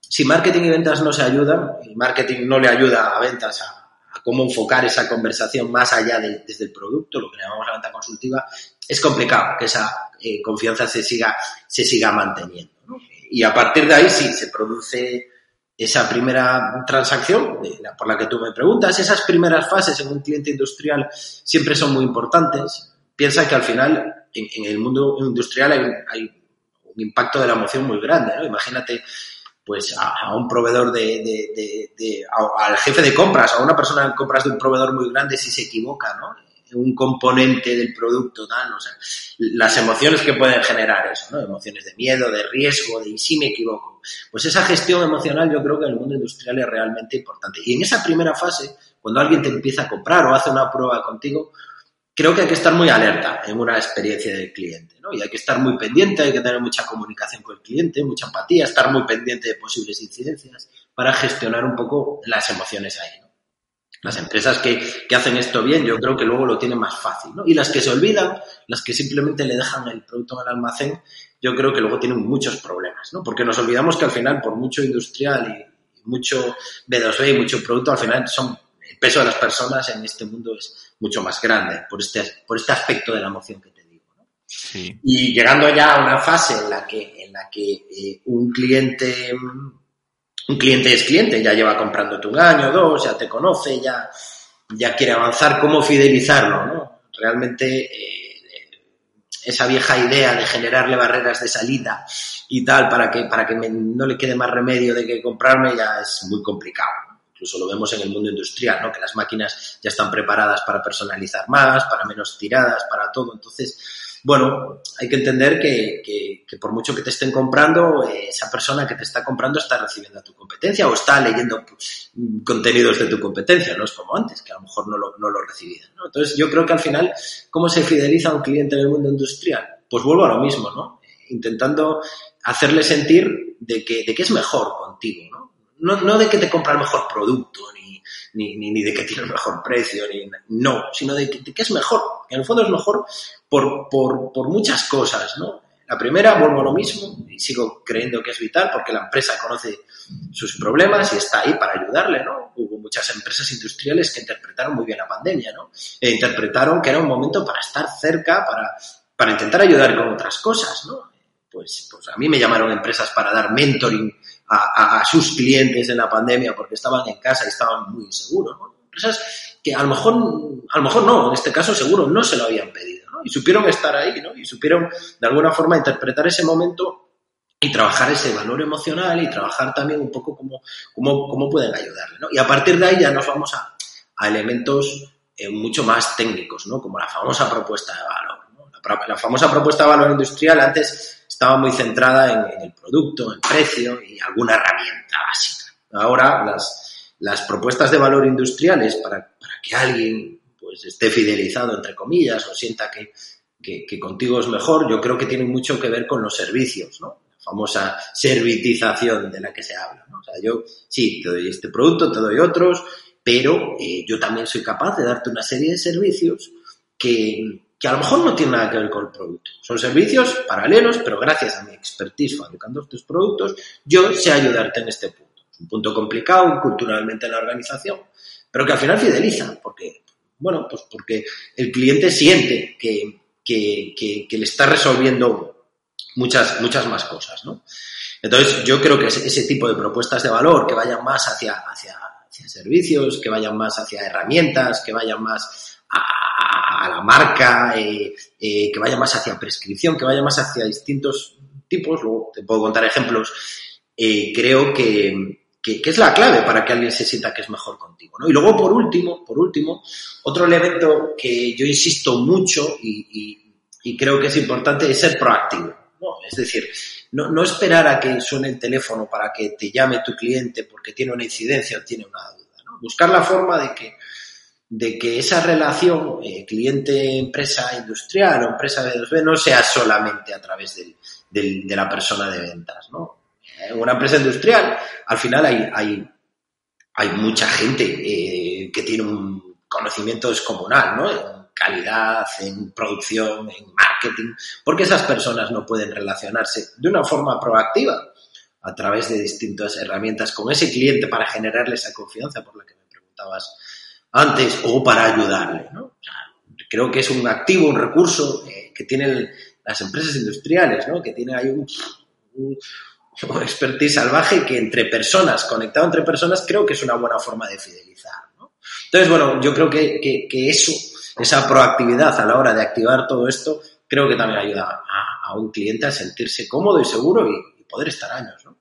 Speaker 2: si marketing y ventas no se ayudan, y marketing no le ayuda a ventas a, cómo enfocar esa conversación más allá de, desde el producto, lo que llamamos la venta consultiva, es complicado que esa eh, confianza se siga, se siga manteniendo. Y a partir de ahí, sí, se produce esa primera transacción por la que tú me preguntas, esas primeras fases en un cliente industrial siempre son muy importantes. Piensa que al final en, el mundo industrial hay, un impacto de la emoción muy grande, ¿no? Imagínate pues a, un proveedor de, al jefe de compras, a una persona en compras de un proveedor muy grande si se equivoca, ¿no? Un componente del producto, tal, o sea, las emociones que pueden generar eso, ¿no? Emociones de miedo, de riesgo, de y si me equivoco. Pues esa gestión emocional yo creo que en el mundo industrial es realmente importante. Y en esa primera fase, cuando alguien te empieza a comprar o hace una prueba contigo, creo que hay que estar muy alerta en una experiencia del cliente, ¿no? Y hay que estar muy pendiente, hay que tener mucha comunicación con el cliente, mucha empatía, estar muy pendiente de posibles incidencias para gestionar un poco las emociones ahí, ¿no? Las empresas que, hacen esto bien, yo creo que luego lo tienen más fácil, ¿no? Y las que se olvidan, las que simplemente le dejan el producto en el almacén, yo creo que luego tienen muchos problemas, ¿no? Porque nos olvidamos que al final, por mucho industrial y mucho B2B y mucho producto, al final son el peso de las personas en este mundo es mucho más grande por este, por este aspecto de la emoción que te digo. Y llegando ya a una fase en la que, en la que eh, un cliente un cliente es cliente, ya lleva comprándote un año, dos, ya te conoce, ya, ya quiere avanzar, ¿cómo fidelizarlo? ¿no? Realmente eh, esa vieja idea de generarle barreras de salida y tal para que, para que no le quede más remedio de que comprarme ya es muy complicado incluso lo vemos en el mundo industrial, ¿no? que las máquinas ya están preparadas para personalizar más, para menos tiradas, para todo. Entonces, bueno, hay que entender que, que, por mucho que te estén comprando, eh, esa persona que te está comprando está recibiendo tu competencia o está leyendo contenidos de tu competencia, no es como antes, que a lo mejor no lo, no lo recibían. ¿no? Entonces, yo creo que al final, ¿cómo se fideliza un cliente en el mundo industrial? Pues vuelvo a lo mismo, ¿no? Intentando hacerle sentir de que, de que es mejor contigo, ¿no? No, no de que te compra el mejor producto, ni, ni, ni, de que tiene el mejor precio, ni, no, sino de que, de que, es mejor. En el fondo es mejor por, por, por muchas cosas, ¿no? La primera, vuelvo a lo mismo, y sigo creyendo que es vital porque la empresa conoce sus problemas y está ahí para ayudarle, ¿no? Hubo muchas empresas industriales que interpretaron muy bien la pandemia, ¿no? E interpretaron que era un momento para estar cerca, para, para intentar ayudar con otras cosas, ¿no? Pues, pues a mí me llamaron empresas para dar mentoring a, a, sus clientes en la pandemia porque estaban en casa y estaban muy inseguros, ¿no? Empresas que a lo mejor, a lo mejor no, en este caso seguro no se lo habían pedido y supieron estar ahí, ¿no? Y supieron de alguna forma interpretar ese momento y trabajar ese valor emocional y trabajar también un poco cómo, cómo, cómo pueden ayudarle, ¿no? Y a partir de ahí ya nos vamos a, a elementos eh, mucho más técnicos, ¿no? Como la famosa propuesta de valor, ¿no? la, la, famosa propuesta de valor industrial antes estaba muy centrada en, en el producto, en precio y alguna herramienta básica. Ahora las, las propuestas de valor industriales para, para que alguien pues esté fidelizado, entre comillas, o sienta que, que, que, contigo es mejor, yo creo que tiene mucho que ver con los servicios, ¿no? La famosa servitización de la que se habla, ¿no? O sea, yo sí, te doy este producto, te doy otros, pero eh, yo también soy capaz de darte una serie de servicios que, que a lo mejor no tienen nada que ver con el producto. Son servicios paralelos, pero gracias a mi expertise fabricando estos productos, yo sé ayudarte en este punto. Un punto complicado culturalmente en la organización, pero que al final fideliza, porque bueno, pues porque el cliente siente que, que, que, que le está resolviendo muchas, muchas más cosas, ¿no? Entonces, yo creo que ese, tipo de propuestas de valor que vayan más hacia, hacia, hacia servicios, que vayan más hacia herramientas, que vayan más a, la marca, eh, eh, que vayan más hacia prescripción, que vayan más hacia distintos tipos, luego te puedo contar ejemplos, eh, creo que, que, es la clave para que alguien se sienta que es mejor contigo. ¿no? Y luego, por último, por último, otro elemento que yo insisto mucho y, y, creo que es importante es ser proactivo. ¿no? Es decir, no, no, esperar a que suene el teléfono para que te llame tu cliente porque tiene una incidencia o tiene una duda. Buscar la forma de que, de que esa relación eh, cliente-empresa industrial o empresa B2B no sea solamente a través de la persona de ventas. ¿no? en una empresa industrial, al final hay, hay, hay mucha gente eh, que tiene un conocimiento descomunal, ¿no? En calidad, en producción, en marketing, porque esas personas no pueden relacionarse de una forma proactiva a través de distintas herramientas con ese cliente para generarle esa confianza por la que me preguntabas antes o para ayudarle, ¿no? Creo que es un activo, un recurso eh, que tienen las empresas industriales, ¿no? Que tiene ahí un, un expertise salvaje que entre personas, conectado entre personas, creo que es una buena forma de fidelizar. ¿no? Entonces, bueno, yo creo que, que, eso, esa proactividad a la hora de activar todo esto, creo que también ayuda a, a un cliente a sentirse cómodo y seguro y, y, poder estar años. ¿no?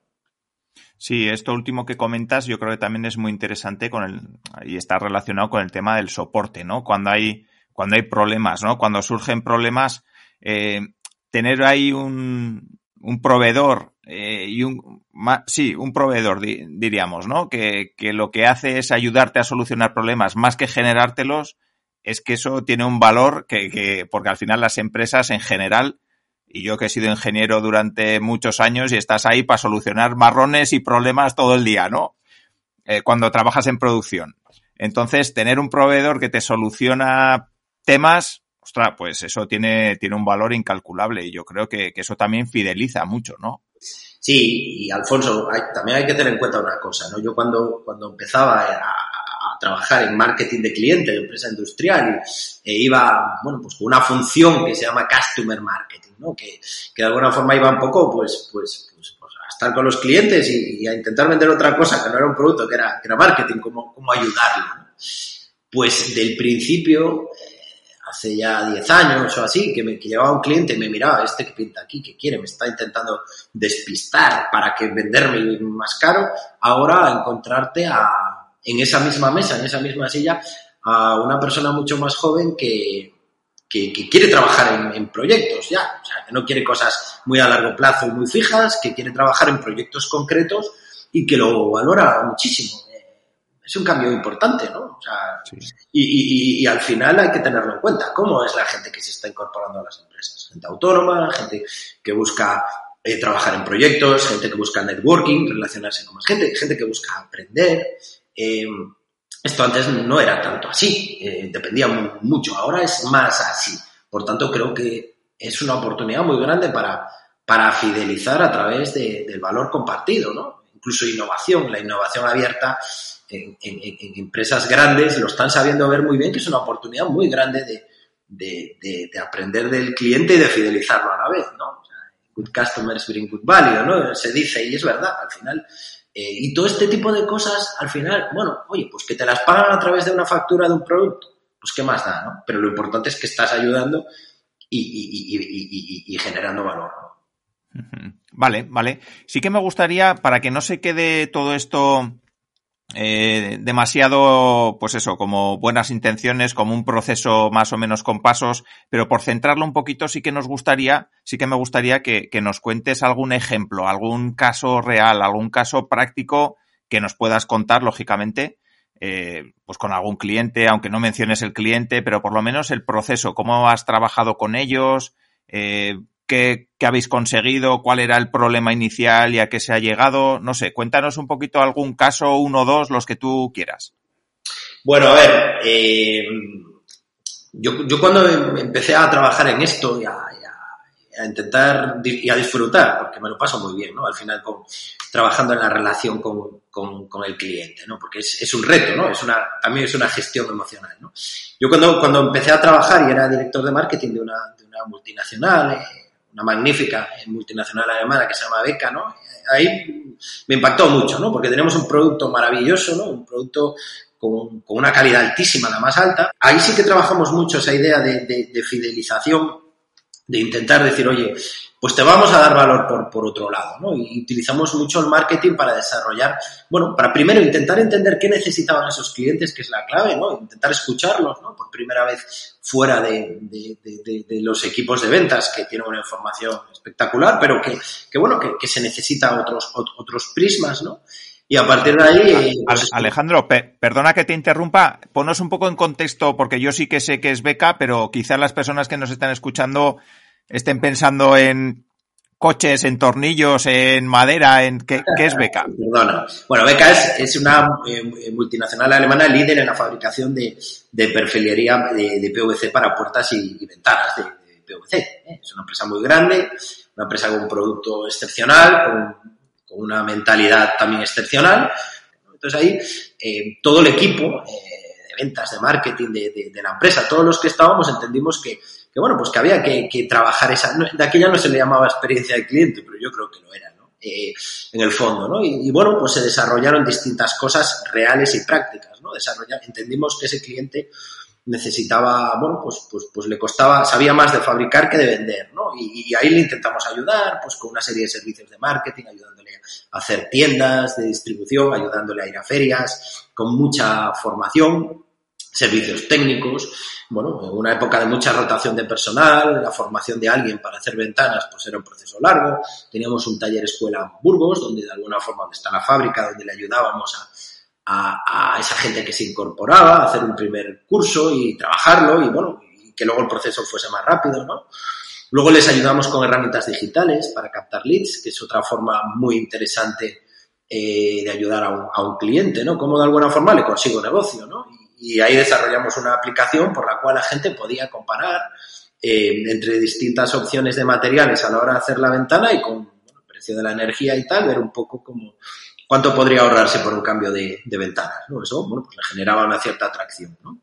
Speaker 1: Sí, esto último que comentas yo creo que también es muy interesante con el, y está relacionado con el tema del soporte, ¿no? Cuando hay, cuando hay problemas, ¿no? Cuando surgen problemas, eh, tener ahí un, un proveedor eh, y un sí, un proveedor di, diríamos, ¿no? Que, que, lo que hace es ayudarte a solucionar problemas más que generártelos, es que eso tiene un valor que, que, porque al final las empresas en general, y yo que he sido ingeniero durante muchos años y estás ahí para solucionar marrones y problemas todo el día, ¿no? Eh, cuando trabajas en producción. Entonces, tener un proveedor que te soluciona temas, ostras, pues eso tiene, tiene un valor incalculable y yo creo que, eso también fideliza mucho, ¿no?
Speaker 2: Sí, y Alfonso, también hay que tener en cuenta una cosa, ¿no? Yo cuando, cuando empezaba a, a trabajar en marketing de cliente, de empresa industrial, e iba, bueno, pues con una función que se llama Customer Marketing, ¿no? Que, que de alguna forma iba un poco, pues, pues, pues, pues a estar con los clientes y, y, a intentar vender otra cosa que no era un producto, que era, que era marketing, cómo, cómo ayudarlo, ¿no? Pues del principio, hace ya 10 años o así, que, me, que llevaba un cliente y me miraba, este que pinta aquí, que quiere, me está intentando despistar para que venderme más caro, ahora encontrarte a, en esa misma mesa, en esa misma silla, a una persona mucho más joven que, que, que quiere trabajar en, en, proyectos ya, o sea, que no quiere cosas muy a largo plazo y muy fijas, que quiere trabajar en proyectos concretos y que lo valora muchísimo es un cambio importante, ¿no? O sea, sí. y, y, y, al final hay que tenerlo en cuenta. ¿Cómo es la gente que se está incorporando a las empresas? Gente autónoma, gente que busca eh, trabajar en proyectos, gente que busca networking, relacionarse con más gente, gente que busca aprender. Eh, esto antes no era tanto así, eh, dependía mucho, ahora es más así. Por tanto, creo que es una oportunidad muy grande para, para fidelizar a través del valor compartido, ¿no? Incluso innovación, la innovación abierta en, empresas grandes lo están sabiendo ver muy bien que es una oportunidad muy grande de, de aprender del cliente y de fidelizarlo a la vez, ¿no? good customers bring good value, ¿no? Se dice y es verdad, al final. Eh, y todo este tipo de cosas, al final, bueno, oye, pues que te las pagan a través de una factura de un producto, pues qué más da, ¿no? Pero lo importante es que estás ayudando y, generando valor, ¿no?
Speaker 1: Vale, vale. Sí que me gustaría, para que no se quede todo esto eh, demasiado, pues eso, como buenas intenciones, como un proceso más o menos con pasos, pero por centrarlo un poquito sí que nos gustaría, sí que me gustaría que, nos cuentes algún ejemplo, algún caso real, algún caso práctico que nos puedas contar, lógicamente, eh, pues con algún cliente, aunque no menciones el cliente, pero por lo menos el proceso, cómo has trabajado con ellos, eh, qué, habéis conseguido, cuál era el problema inicial y a qué se ha llegado. No sé, cuéntanos un poquito algún caso, uno o dos, los que tú quieras.
Speaker 2: Bueno, a ver, eh, yo, yo, cuando empecé a trabajar en esto y a, intentar y a disfrutar, porque me lo paso muy bien, ¿no? Al final trabajando en la relación con, con, el cliente, ¿no? Porque es, es, un reto, ¿no? Es una, también es una gestión emocional, ¿no? Yo cuando, cuando empecé a trabajar y era director de marketing de una, de una multinacional, eh, una magnífica multinacional alemana que se llama Beca, ¿no? Ahí me impactó mucho, ¿no? Porque tenemos un producto maravilloso, ¿no? Un producto con, con una calidad altísima, la más alta. Ahí sí que trabajamos mucho esa idea de, de, de fidelización, de intentar decir, oye, pues te vamos a dar valor por, por otro lado, ¿no? Y utilizamos mucho el marketing para desarrollar, bueno, para primero intentar entender qué necesitaban esos clientes, que es la clave, ¿no? Intentar escucharlos, ¿no? Por primera vez fuera de, de, los equipos de ventas que tienen una información espectacular, pero que, que bueno, que, que, se necesita otros, otros prismas, ¿no? Y a partir de ahí...
Speaker 1: Pues Alejandro, perdona que te interrumpa, ponos un poco en contexto, porque yo sí que sé que es beca, pero quizás las personas que nos están escuchando estén pensando en coches, en tornillos, en madera, en ¿qué, es Beca?
Speaker 2: Perdona. Bueno, Beca es, es una eh, multinacional alemana líder en la fabricación de, de perfilería de, PVC para puertas y, ventanas de, PVC. ¿eh? Es una empresa muy grande, una empresa con un producto excepcional, con, con una mentalidad también excepcional. Entonces ahí eh, todo el equipo de ventas, de marketing de, de la empresa, todos los que estábamos entendimos que que bueno, pues que había que, trabajar esa, de aquella no se le llamaba experiencia de cliente, pero yo creo que lo era, ¿no? Eh, en el fondo, ¿no? Y, bueno, pues se desarrollaron distintas cosas reales y prácticas, ¿no? Desarrollar, entendimos que ese cliente necesitaba, bueno, pues, pues, pues le costaba, sabía más de fabricar que de vender, ¿no? Y, y, ahí le intentamos ayudar, pues con una serie de servicios de marketing, ayudándole a hacer tiendas de distribución, ayudándole a ir a ferias, con mucha formación, servicios técnicos, bueno, en una época de mucha rotación de personal, la formación de alguien para hacer ventanas, pues era un proceso largo. Teníamos un taller escuela en Burgos, donde de alguna forma está la fábrica, donde le ayudábamos a, a, esa gente que se incorporaba, a hacer un primer curso y trabajarlo y bueno, y que luego el proceso fuese más rápido, ¿no? Luego les ayudamos con herramientas digitales para captar leads, que es otra forma muy interesante eh, de ayudar a un, cliente, ¿no? Como de alguna forma le consigo negocio, ¿no? y ahí desarrollamos una aplicación por la cual la gente podía comparar eh, entre distintas opciones de materiales a la hora de hacer la ventana y con el precio de la energía y tal, ver un poco cómo, cuánto podría ahorrarse por un cambio de, ventanas. ¿no? Eso bueno, pues le generaba una cierta atracción. ¿no?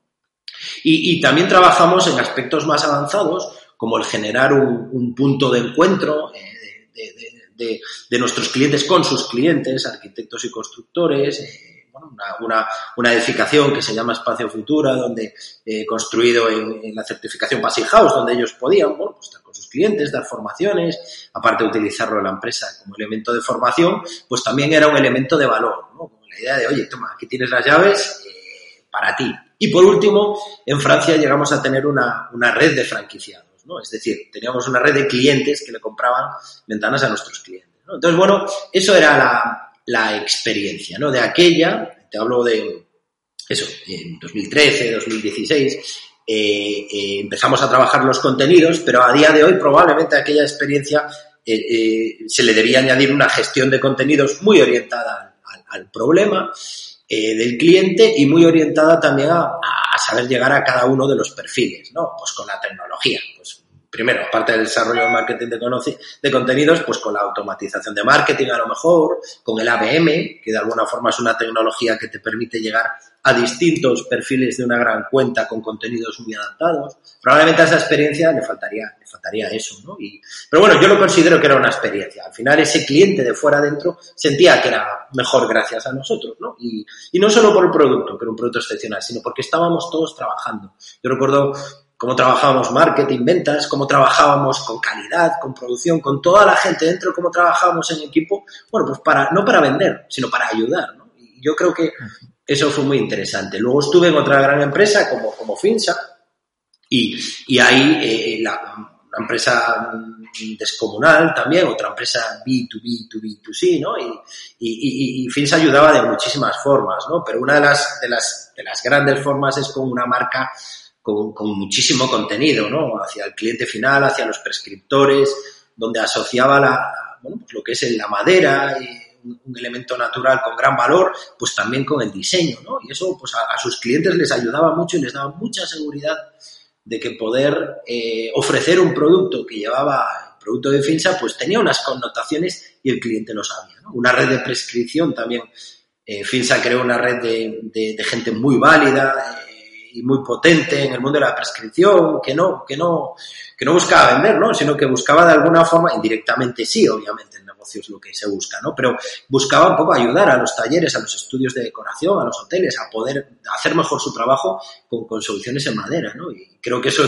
Speaker 2: Y, también trabajamos en aspectos más avanzados, como el generar un, un punto de encuentro eh, de, de, de, nuestros clientes con sus clientes, arquitectos y constructores. Eh, una, una, una, edificación que se llama Espacio Futura, donde eh, construido en, en, la certificación Passing House, donde ellos podían bueno, pues estar con sus clientes, dar formaciones, aparte de utilizarlo en la empresa como elemento de formación, pues también era un elemento de valor, ¿no? Como la idea de, oye, toma, aquí tienes las llaves eh, para ti. Y por último, en Francia llegamos a tener una, una red de franquiciados, Es decir, teníamos una red de clientes que le compraban ventanas a nuestros clientes. Entonces, bueno, eso era la, la experiencia, ¿no? De aquella, te hablo de eso, en 2013, 2016, eh, eh, empezamos a trabajar los contenidos, pero a día de hoy probablemente aquella experiencia se le debía añadir una gestión de contenidos muy orientada al, problema del cliente y muy orientada también a, saber llegar a cada uno de los perfiles, ¿no? Pues con la tecnología, pues primero, aparte del desarrollo de marketing de, contenidos, pues con la automatización de marketing a lo mejor, con el ABM, que de alguna forma es una tecnología que te permite llegar a distintos perfiles de una gran cuenta con contenidos muy adaptados. Probablemente a esa experiencia le faltaría, le faltaría eso, ¿no? Y, pero bueno, yo lo considero que era una experiencia. Al final ese cliente de fuera adentro sentía que era mejor gracias a nosotros, ¿no? Y, y no solo por el producto, que era un producto excepcional, sino porque estábamos todos trabajando. Yo recuerdo cómo trabajábamos marketing, ventas, cómo trabajábamos con calidad, con producción, con toda la gente dentro, cómo trabajábamos en equipo, bueno, pues para, no para vender, sino para ayudar, ¿no? Y yo creo que eso fue muy interesante. Luego estuve en otra gran empresa como, como Finsa y, y ahí eh, la, una empresa descomunal también, otra empresa B2B, 2B, 2C, ¿no? Y, y, y, Finsa ayudaba de muchísimas formas, ¿no? Pero una de las, de las, de las grandes formas es con una marca con, muchísimo contenido, ¿no? Hacia el cliente final, hacia los prescriptores, donde asociaba la, pues lo que es la madera, un, un, elemento natural con gran valor, pues también con el diseño, ¿no? Y eso, pues a, sus clientes les ayudaba mucho y les daba mucha seguridad de que poder eh, ofrecer un producto que llevaba producto de Finsa, pues tenía unas connotaciones y el cliente lo sabía, ¿no? Una red de prescripción también. Eh, Finsa creó una red de, gente muy válida, y muy potente en el mundo de la prescripción, que no, que no, que no buscaba vender, ¿no? Sino que buscaba de alguna forma, indirectamente sí, obviamente, el negocio es lo que se busca, ¿no? Pero buscaba un poco ayudar a los talleres, a los estudios de decoración, a los hoteles, a poder hacer mejor su trabajo con, soluciones en madera, ¿no? Y creo que eso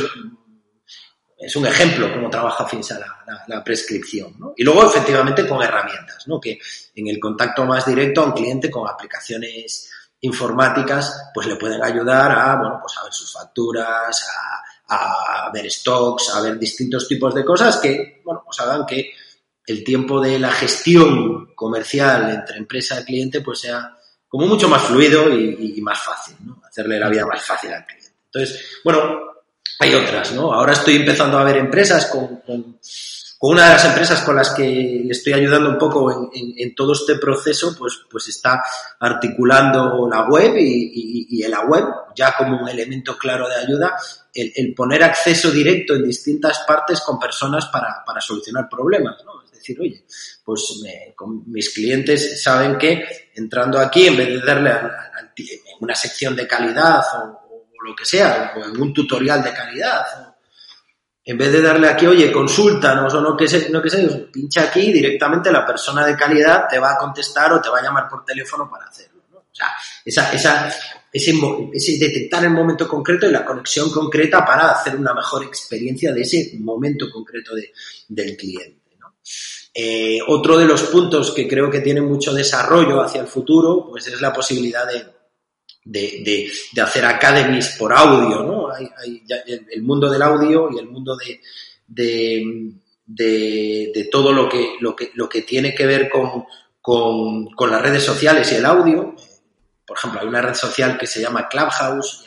Speaker 2: es un ejemplo cómo trabaja FINSA la, la, la, prescripción. ¿no? Y luego, efectivamente, con herramientas, ¿no? que en el contacto más directo a un cliente con aplicaciones informáticas, pues le pueden ayudar a, bueno, pues a ver sus facturas, a, a ver stocks, a ver distintos tipos de cosas que, bueno, pues hagan que el tiempo de la gestión comercial entre empresa y cliente pues sea como mucho más fluido y, más fácil, ¿no? Hacerle la vida más fácil al cliente. Entonces, bueno, hay otras, ¿no? Ahora estoy empezando a ver empresas con, con una de las empresas con las que estoy ayudando un poco en, todo este proceso, pues, pues está articulando la web y, y, y, la web, ya como un elemento claro de ayuda, el, el poner acceso directo en distintas partes con personas para, para solucionar problemas, ¿no? Decir, oye, pues con mis clientes saben que entrando aquí, en vez de darle a, una sección de calidad o, lo que sea, o en un tutorial de calidad, en vez de darle aquí, oye, consúltanos o no que sé, no que sé, pincha aquí directamente la persona de calidad te va a contestar o te va a llamar por teléfono para hacerlo. O sea, esa, esa, ese, ese detectar el momento concreto y la conexión concreta para hacer una mejor experiencia de ese momento concreto de, del cliente. Eh, otro de los puntos que creo que tiene mucho desarrollo hacia el futuro, pues es la posibilidad de, de, de, hacer academies por audio, ¿no? Hay, el mundo del audio y el mundo de, todo lo que, lo, que, lo que tiene que ver con, con, con, las redes sociales y el audio. Por ejemplo, hay una red social que se llama Clubhouse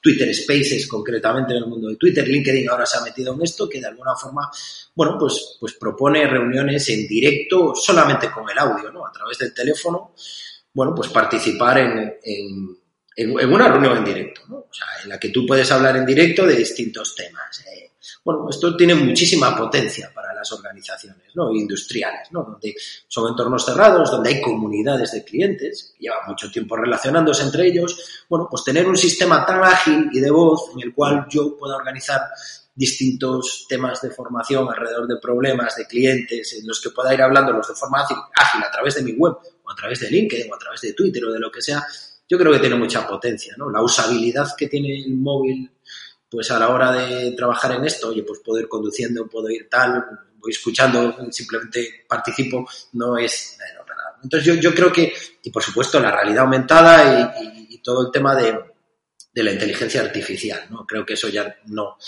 Speaker 2: Twitter Spaces, concretamente en el mundo de Twitter. LinkedIn ahora se ha metido en esto, que de alguna forma, bueno, pues, pues propone reuniones en directo solamente con el audio, ¿no? A través del teléfono, bueno, pues participar en, en en, una reunión en directo, ¿no? O sea, en la que tú puedes hablar en directo de distintos temas. Bueno, esto tiene muchísima potencia para las organizaciones ¿no? industriales, ¿no? donde son entornos cerrados, donde hay comunidades de clientes que llevan mucho tiempo relacionándose entre ellos. Bueno, pues tener un sistema tan ágil y de voz en el cual yo pueda organizar distintos temas de formación alrededor de problemas de clientes en los que pueda ir hablándolos de forma ágil, ágil a través de mi web o a través de LinkedIn o a través de Twitter o de lo que sea, yo creo que tiene mucha potencia, ¿no? La usabilidad que tiene el móvil, pues a la hora de trabajar en esto, oye, pues puedo ir conduciendo, puedo ir tal, voy escuchando, simplemente participo, no es nada. Entonces yo, yo creo que, y por supuesto la realidad aumentada y, todo el tema de, de la inteligencia artificial, ¿no? Creo que eso ya no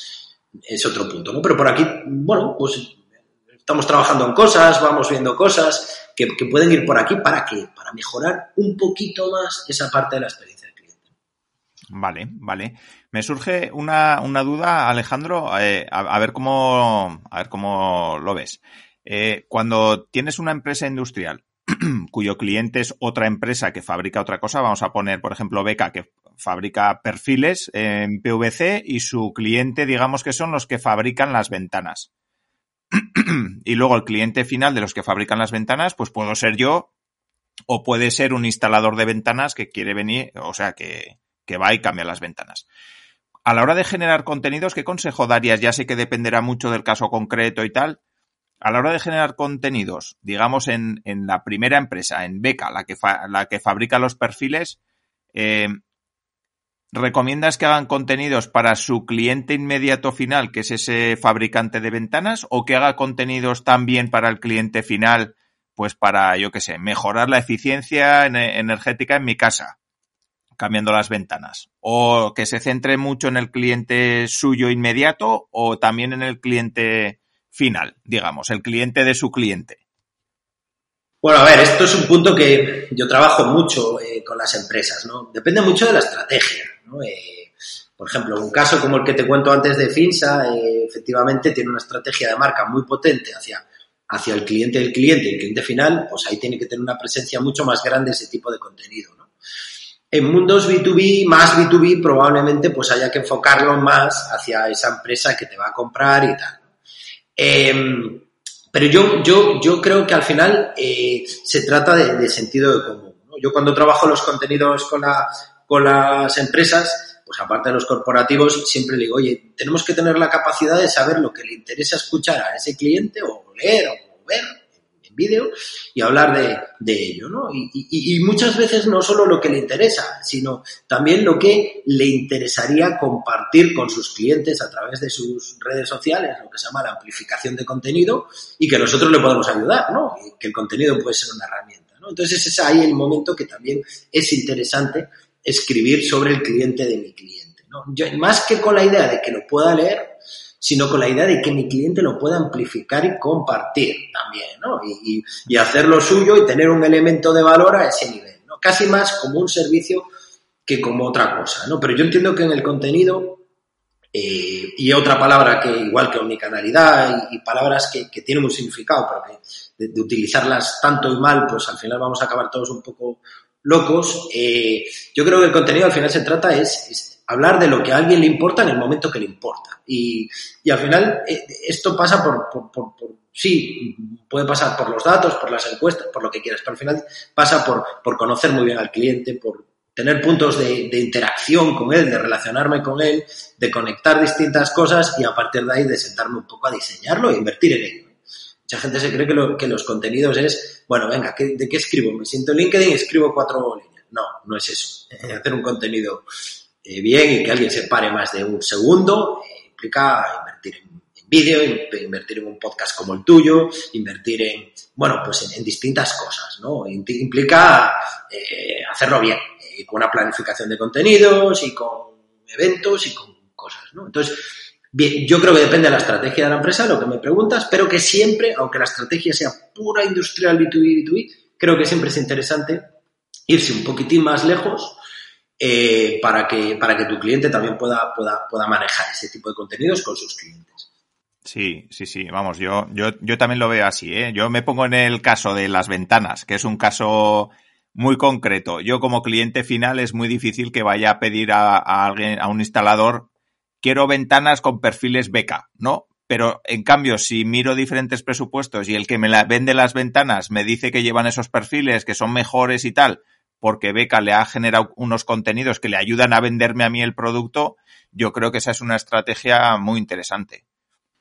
Speaker 2: es otro punto, ¿no? Pero por aquí, bueno, pues estamos trabajando en cosas, vamos viendo cosas, que, que, pueden ir por aquí para qué? Para mejorar un poquito más esa parte de la experiencia.
Speaker 1: Vale, vale. Me surge una, una duda, Alejandro, eh, a, ver cómo, a ver cómo lo ves. Eh, cuando tienes una empresa industrial cuyo cliente es otra empresa que fabrica otra cosa, vamos a poner, por ejemplo, Beca, que fabrica perfiles en PVC y su cliente, digamos que son los que fabrican las ventanas. y luego el cliente final de los que fabrican las ventanas, pues puedo ser yo o puede ser un instalador de ventanas que quiere venir, o sea, que, que va y cambia las ventanas. A la hora de generar contenidos, ¿qué consejo darías? Ya sé que dependerá mucho del caso concreto y tal. A la hora de generar contenidos, digamos en, en la primera empresa, en Beca, la que, la que fabrica los perfiles, eh, ¿recomiendas que hagan contenidos para su cliente inmediato final, que es ese fabricante de ventanas, o que haga contenidos también para el cliente final, pues para, yo qué sé, mejorar la eficiencia energética en mi casa? Cambiando las ventanas. O que se centre mucho en el cliente suyo inmediato o también en el cliente final, digamos, el cliente de su cliente.
Speaker 2: Bueno, a ver, esto es un punto que yo trabajo mucho eh, con las empresas, ¿no? Depende mucho de la estrategia, ¿no? Eh, por ejemplo, un caso como el que te cuento antes de Finsa, eh, efectivamente tiene una estrategia de marca muy potente hacia, hacia el cliente del cliente y el cliente final, pues ahí tiene que tener una presencia mucho más grande ese tipo de contenido, ¿no? En mundos B2B, más B2B, probablemente pues haya que enfocarlo más hacia esa empresa que te va a comprar y tal. Em, pero yo, yo, yo creo que al final eh, se trata de, sentido de común. Yo cuando trabajo los contenidos con, la, con las empresas, pues aparte de los corporativos, siempre digo, oye, tenemos que tener la capacidad de saber lo que le interesa escuchar a ese cliente o leer o ver vídeo y hablar de, ello, ¿no? Y, muchas veces no solo lo que le interesa, sino también lo que le interesaría compartir con sus clientes a través de sus redes sociales, lo que se llama la amplificación de contenido y que nosotros le podemos ayudar, ¿no? Y que el contenido puede ser una herramienta. Entonces es ahí el momento que también es interesante escribir sobre el cliente de mi cliente, ¿no? Más que con la idea de que lo pueda leer, sino con la idea de que mi cliente lo pueda amplificar y compartir también, ¿no? Y, y, hacer lo suyo y tener un elemento de valor a ese nivel, ¿no? Casi más como un servicio que como otra cosa, ¿no? Pero yo entiendo que en el contenido, eh, y otra palabra que igual que omnicanalidad y, y palabras que, que, tienen un significado, pero que de, utilizarlas tanto y mal, pues al final vamos a acabar todos un poco locos. Eh, yo creo que el contenido al final se trata es hablar de lo que a alguien le importa en el momento que le importa. Y, y al final eh, esto pasa por, por, sí, puede pasar por los datos, por las encuestas, por lo que quieras, pero al final pasa por, conocer muy bien al cliente, por tener puntos de, interacción con él, de relacionarme con él, de conectar distintas cosas y a partir de ahí de sentarme un poco a diseñarlo e invertir en ello. Mucha gente se cree que, lo, que los contenidos es, bueno, venga, ¿de qué escribo? Me siento en LinkedIn y escribo cuatro líneas. No, no es eso. Hacer un contenido eh, bien y que alguien se pare más de un segundo, eh, implica invertir en, en vídeo, invertir en un podcast como el tuyo, invertir en, bueno, pues en, distintas cosas, ¿no? Implica eh, hacerlo bien, con una planificación de contenidos y con eventos y con cosas, ¿no? Entonces, bien, yo creo que depende de la estrategia de la empresa, lo que me preguntas, pero que siempre, aunque la estrategia sea pura industrial B2B, B2B, creo que siempre es interesante irse un poquitín más lejos eh, para, que, para que tu cliente también pueda, pueda, pueda manejar ese tipo de contenidos con sus clientes.
Speaker 1: Sí, sí, sí, vamos, yo, yo, yo también lo veo así, ¿eh? Yo me pongo en el caso de las ventanas, que es un caso muy concreto. Yo como cliente final es muy difícil que vaya a pedir a, a alguien, a un instalador, quiero ventanas con perfiles beca, ¿no? Pero en cambio, si miro diferentes presupuestos y el que me la vende las ventanas me dice que llevan esos perfiles, que son mejores y tal, porque Beca le ha generado unos contenidos que le ayudan a venderme a mí el producto, yo creo que esa es una estrategia muy interesante.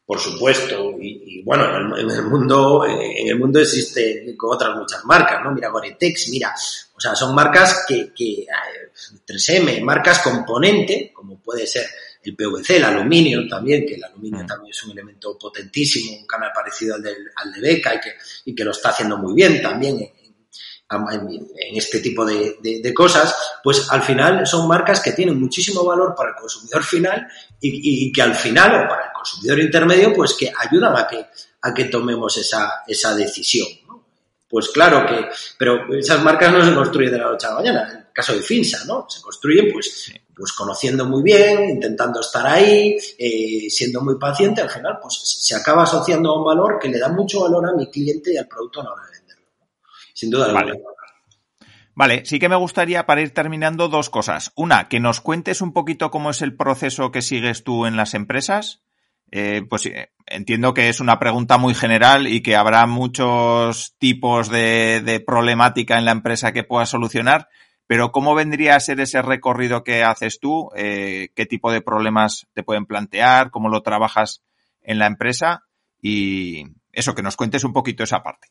Speaker 2: Por supuesto, y, y bueno, en el, mundo en el mundo existe con otras muchas marcas, ¿no? Mira Goretex, mira, o sea, son marcas que, que 3M, marcas componente, como puede ser el PVC, el aluminio también, que el aluminio mm. también es un elemento potentísimo, un canal parecido al, del, al de Beca y que, y que lo está haciendo muy bien también en este tipo de, de, cosas, pues al final son marcas que tienen muchísimo valor para el consumidor final y, y, que al final, o para el consumidor intermedio, pues que ayudan a que, a que tomemos esa, esa decisión. Pues claro que, pero esas marcas no se construyen de la noche a la mañana. caso de Finsa, ¿no? Se construyen pues, pues conociendo muy bien, intentando estar ahí, eh, siendo muy paciente, al final pues se acaba asociando a un valor que le da mucho valor a mi cliente y al producto a la hora de. Sin duda
Speaker 1: vale. Vale, sí que me gustaría para ir terminando dos cosas. Una, que nos cuentes un poquito cómo es el proceso que sigues tú en las empresas. Eh, pues eh, entiendo que es una pregunta muy general y que habrá muchos tipos de, de, problemática en la empresa que puedas solucionar, pero ¿cómo vendría a ser ese recorrido que haces tú? Eh, ¿Qué tipo de problemas te pueden plantear? ¿Cómo lo trabajas en la empresa? Y eso, que nos cuentes un poquito esa parte.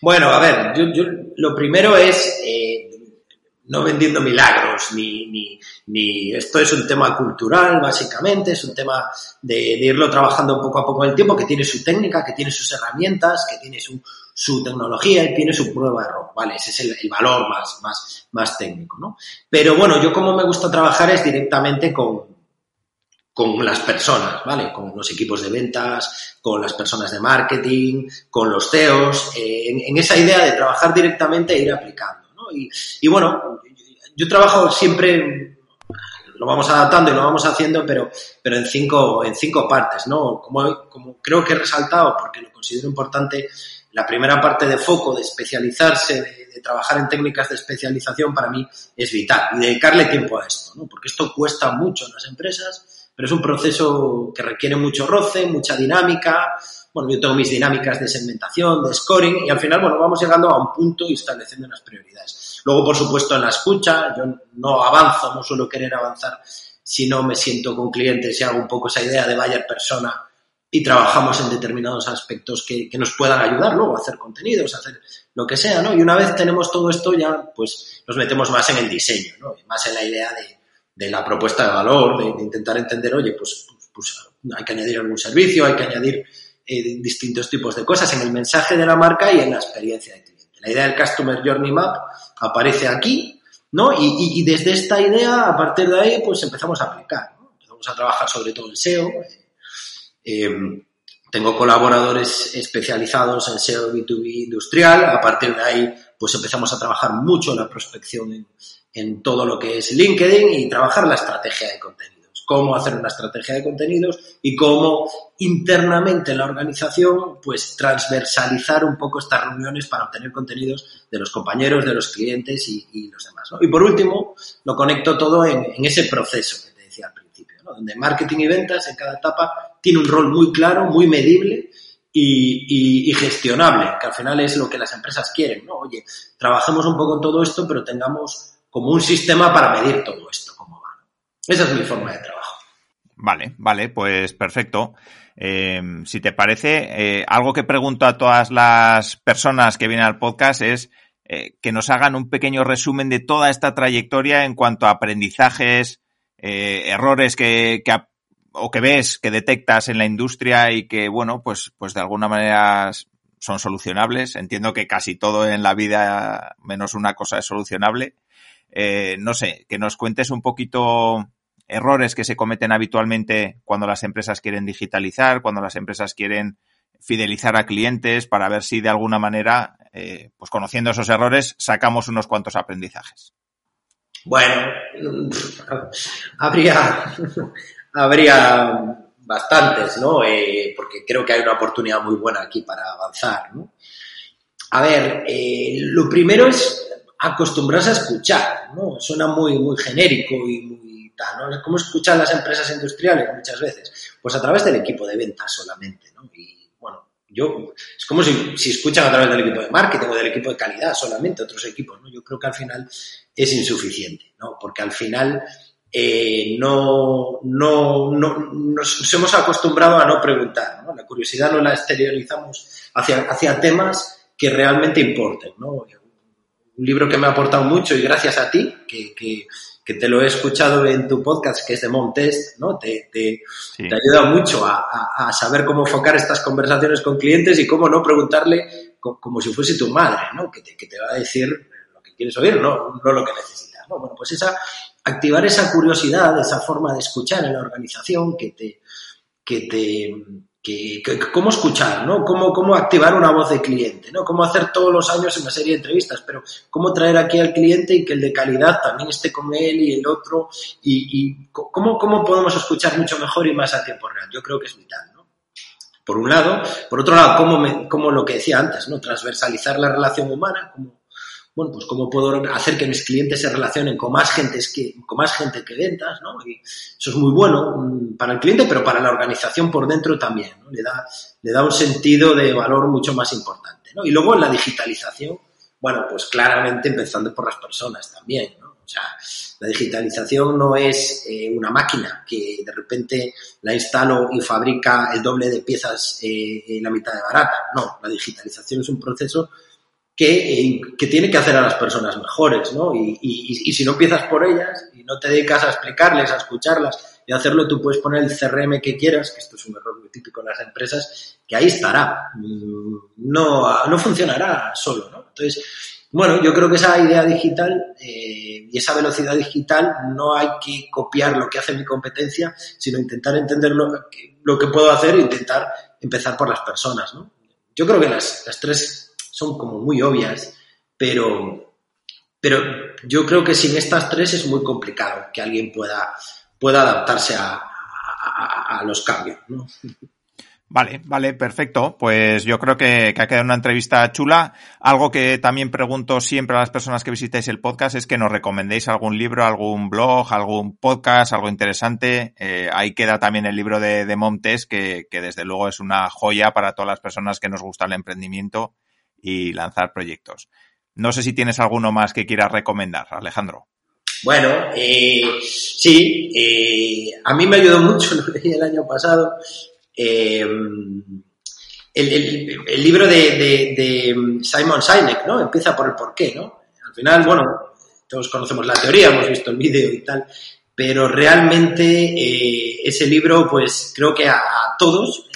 Speaker 2: Bueno, a ver, yo, yo lo primero es eh, no vendiendo milagros, ni, ni, ni, esto es un tema cultural, básicamente, es un tema de, irlo trabajando poco a poco en el tiempo, que tiene su técnica, que tiene sus herramientas, que tiene su, su tecnología y tiene su prueba de error, ¿vale? Ese es el, el, valor más, más, más técnico, ¿no? Pero bueno, yo como me gusta trabajar es directamente con, con las personas, ¿vale? Con los equipos de ventas, con las personas de marketing, con los CEOs, eh, en, en, esa idea de trabajar directamente e ir aplicando, ¿no? Y, y bueno, yo trabajo siempre, lo vamos adaptando y lo vamos haciendo, pero, pero en, cinco, en cinco partes, ¿no? Como, como creo que he resaltado, porque lo considero importante, la primera parte de foco, de especializarse, de, de, trabajar en técnicas de especialización, para mí es vital. Y dedicarle tiempo a esto, ¿no? Porque esto cuesta mucho en las empresas pero es un proceso que requiere mucho roce, mucha dinámica. Bueno, yo tengo mis dinámicas de segmentación, de scoring, y al final, bueno, vamos llegando a un punto y estableciendo unas prioridades. Luego, por supuesto, en la escucha, yo no avanzo, no suelo querer avanzar si no me siento con clientes y hago un poco esa idea de buyer persona y trabajamos en determinados aspectos que, que, nos puedan ayudar luego a hacer contenidos, a hacer lo que sea, ¿no? Y una vez tenemos todo esto ya, pues nos metemos más en el diseño, ¿no? Más en la idea de, de la propuesta de valor, de, intentar entender, oye, pues, pues, hay que añadir algún servicio, hay que añadir eh, distintos tipos de cosas en el mensaje de la marca y en la experiencia del cliente. La idea del Customer Journey Map aparece aquí, ¿no? Y, desde esta idea, a partir de ahí, pues empezamos a aplicar, ¿no? Empezamos a trabajar sobre todo en SEO. Eh, tengo colaboradores especializados en SEO B2B industrial. A partir de ahí, pues empezamos a trabajar mucho la prospección en, en todo lo que es LinkedIn y trabajar la estrategia de contenidos. Cómo hacer una estrategia de contenidos y cómo internamente en la organización, pues transversalizar un poco estas reuniones para obtener contenidos de los compañeros, de los clientes y, los demás. Y por último, lo conecto todo en, ese proceso que te decía al principio, ¿no? donde marketing y ventas en cada etapa tiene un rol muy claro, muy medible y, y, y, gestionable, que al final es lo que las empresas quieren, ¿no? Oye, trabajemos un poco en todo esto, pero tengamos como un sistema para medir todo esto, cómo va. Esa es mi forma de trabajo.
Speaker 1: Vale, vale, pues perfecto. Eh, si te parece, eh, algo que pregunto a todas las personas que vienen al podcast es eh, que nos hagan un pequeño resumen de toda esta trayectoria en cuanto a aprendizajes, errores que, que, o que ves, que detectas en la industria y que, bueno, pues, pues de alguna manera son solucionables. Entiendo que casi todo en la vida, menos una cosa, es solucionable eh, no sé, que nos cuentes un poquito errores que se cometen habitualmente cuando las empresas quieren digitalizar, cuando las empresas quieren fidelizar a clientes para ver si de alguna manera, eh, pues conociendo esos errores, sacamos unos cuantos aprendizajes.
Speaker 2: Bueno, habría, habría bastantes, ¿no? Eh, porque creo que hay una oportunidad muy buena aquí para avanzar, ¿no? A ver, lo primero es acostumbrarse a escuchar, ¿no? Suena muy, muy genérico y muy tal, ¿no? ¿Cómo escuchan las empresas industriales muchas veces? Pues a través del equipo de ventas solamente, ¿no? Y bueno, yo, es como si, si escuchan a través del equipo de marketing o del equipo de calidad solamente, otros equipos, ¿no? Yo creo que al final es insuficiente, ¿no? Porque al final eh, no, no, no, nos hemos acostumbrado a no preguntar, ¿no? La curiosidad no la exteriorizamos hacia, hacia temas que realmente importen, ¿no? Un libro que me ha aportado mucho y gracias a ti, que, que, que te lo he escuchado en tu podcast, que es de Montest, ¿no? Te, te, sí. te ayuda mucho a, a, a, saber cómo enfocar estas conversaciones con clientes y cómo no preguntarle como, como si fuese tu madre, ¿no? Que te, que te va a decir lo que quieres oír, no, no lo que necesitas, ¿no? Bueno, pues esa, activar esa curiosidad, esa forma de escuchar en la organización que te, que te, cómo escuchar, ¿no? Cómo, cómo activar una voz de cliente, ¿no? Cómo hacer todos los años una serie de entrevistas, pero cómo traer aquí al cliente y que el de calidad también esté con él y el otro y, cómo, cómo podemos escuchar mucho mejor y más a tiempo real. Yo creo que es vital, ¿no? Por un lado. Por otro lado, cómo, cómo lo que decía antes, ¿no? Transversalizar la relación humana, bueno, pues cómo puedo hacer que mis clientes se relacionen con más gente que, con más gente que ventas, ¿no? Y eso es muy bueno mm, para el cliente, pero para la organización por dentro también. Le da, le da un sentido de valor mucho más importante, ¿no? Y luego en la digitalización, bueno, pues claramente empezando por las personas también. O sea, la digitalización no es eh, una máquina que de repente la instalo y fabrica el doble de piezas eh, en la mitad de barata. No, la digitalización es un proceso que, que, tiene que hacer a las personas mejores, ¿no? Y, y, y, si no empiezas por ellas y no te dedicas a explicarles, a escucharlas y a hacerlo, tú puedes poner el CRM que quieras, que esto es un error muy típico en las empresas, que ahí estará. Mm, no, no funcionará solo, ¿no? Entonces, bueno, yo creo que esa idea digital eh, y esa velocidad digital no hay que copiar lo que hace mi competencia, sino intentar entender lo que, lo que puedo hacer e intentar empezar por las personas, ¿no? Yo creo que las, las tres son como muy obvias, pero, pero yo creo que sin estas tres es muy complicado que alguien pueda, pueda adaptarse a, los cambios.
Speaker 1: Vale, vale, perfecto. Pues yo creo que, que, ha quedado una entrevista chula. Algo que también pregunto siempre a las personas que visitáis el podcast es que nos recomendéis algún libro, algún blog, algún podcast, algo interesante. Eh, ahí queda también el libro de, de Montes, que, que desde luego es una joya para todas las personas que nos gusta el emprendimiento y lanzar proyectos. No sé si tienes alguno más que quieras recomendar, Alejandro.
Speaker 2: Bueno, eh, sí, eh, a mí me ayudó mucho, lo leí el año pasado, eh, el, libro de, Simon Sinek, ¿no? Empieza por el porqué, ¿no? Al final, bueno, todos conocemos la teoría, hemos visto el vídeo y tal, pero realmente ese libro, pues creo que a todos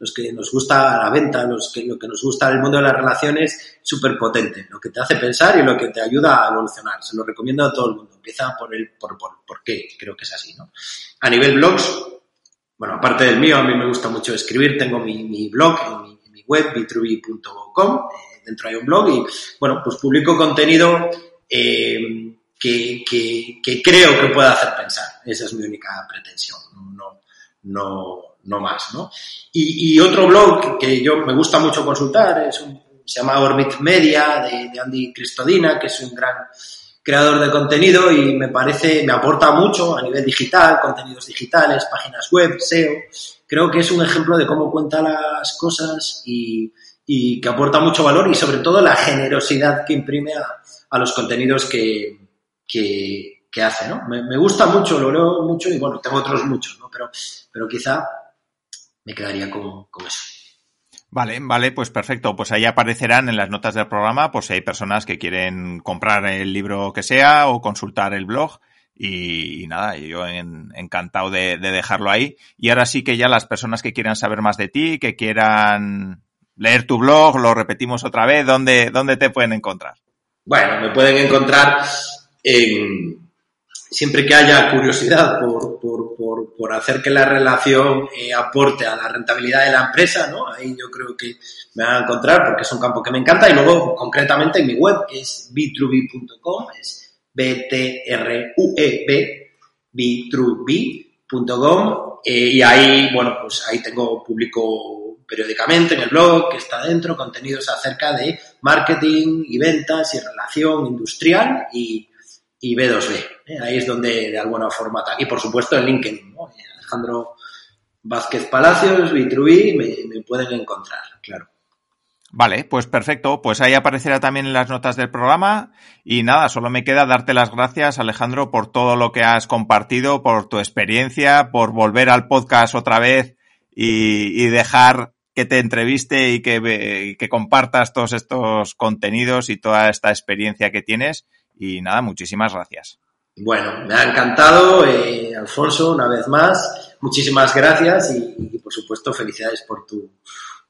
Speaker 2: los que nos gusta la venta, los que, lo que nos gusta el mundo de las relaciones, súper potente, lo que te hace pensar y lo que te ayuda a evolucionar. Se lo recomiendo a todo el mundo. Empieza por el por, por, por qué, creo que es así, ¿no? A nivel blogs, bueno, aparte del mío, a mí me gusta mucho escribir, tengo mi, mi blog en mi, mi web, bitruby.com, eh, dentro hay un blog y, bueno, pues publico contenido eh, que, que, que, creo que pueda hacer pensar. Esa es mi única pretensión. No, no, no más, ¿no? Y, otro blog que yo me gusta mucho consultar es un, se llama Orbit Media de, Andy Cristodina, que es un gran creador de contenido y me parece, me aporta mucho a nivel digital, contenidos digitales, páginas web, SEO. Creo que es un ejemplo de cómo cuenta las cosas y, que aporta mucho valor y sobre todo la generosidad que imprime a, los contenidos que, que, hace, ¿no? Me, gusta mucho, lo leo mucho y bueno, tengo otros muchos, ¿no? Pero, pero quizá me quedaría con, eso.
Speaker 1: Vale, vale, pues perfecto. Pues ahí aparecerán en las notas del programa, por si hay personas que quieren comprar el libro que sea o consultar el blog. Y, nada, yo encantado de, dejarlo ahí. Y ahora sí que ya las personas que quieran saber más de ti, que quieran leer tu blog, lo repetimos otra vez, ¿dónde, dónde te pueden encontrar?
Speaker 2: Bueno, me pueden encontrar en, siempre que haya curiosidad por, por, por, por hacer que la relación eh, aporte a la rentabilidad de la empresa, ¿no? Ahí yo creo que me van a encontrar porque es un campo que me encanta. Y luego, concretamente, en mi web, que es bitruby.com, es B-T-R-U-E-B, bitruby.com, eh, y ahí, bueno, pues ahí tengo, publico periódicamente en el blog que está dentro, contenidos acerca de marketing y ventas y relación industrial y y B2B. ¿eh? Ahí es donde de alguna forma Y por supuesto en LinkedIn, ¿no? Alejandro Vázquez Palacios, Vitruí, me, me pueden encontrar, claro.
Speaker 1: Vale, pues perfecto. Pues ahí aparecerá también en las notas del programa. Y nada, solo me queda darte las gracias, Alejandro, por todo lo que has compartido, por tu experiencia, por volver al podcast otra vez y, y dejar que te entreviste y que, que compartas todos estos contenidos y toda esta experiencia que tienes. Y nada, muchísimas gracias.
Speaker 2: Bueno, me ha encantado, eh, Alfonso, una vez más. Muchísimas gracias y, por supuesto felicidades por tu,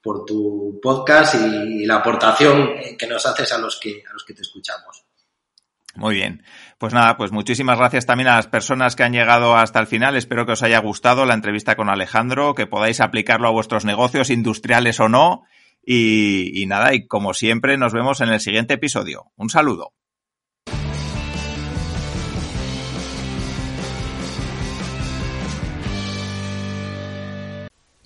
Speaker 2: por tu podcast y, la aportación que nos haces a los que, a los que te escuchamos.
Speaker 1: Muy bien. Pues nada, pues muchísimas gracias también a las personas que han llegado hasta el final. Espero que os haya gustado la entrevista con Alejandro, que podáis aplicarlo a vuestros negocios industriales o no. Y, y nada, y como siempre, nos vemos en el siguiente episodio. Un saludo.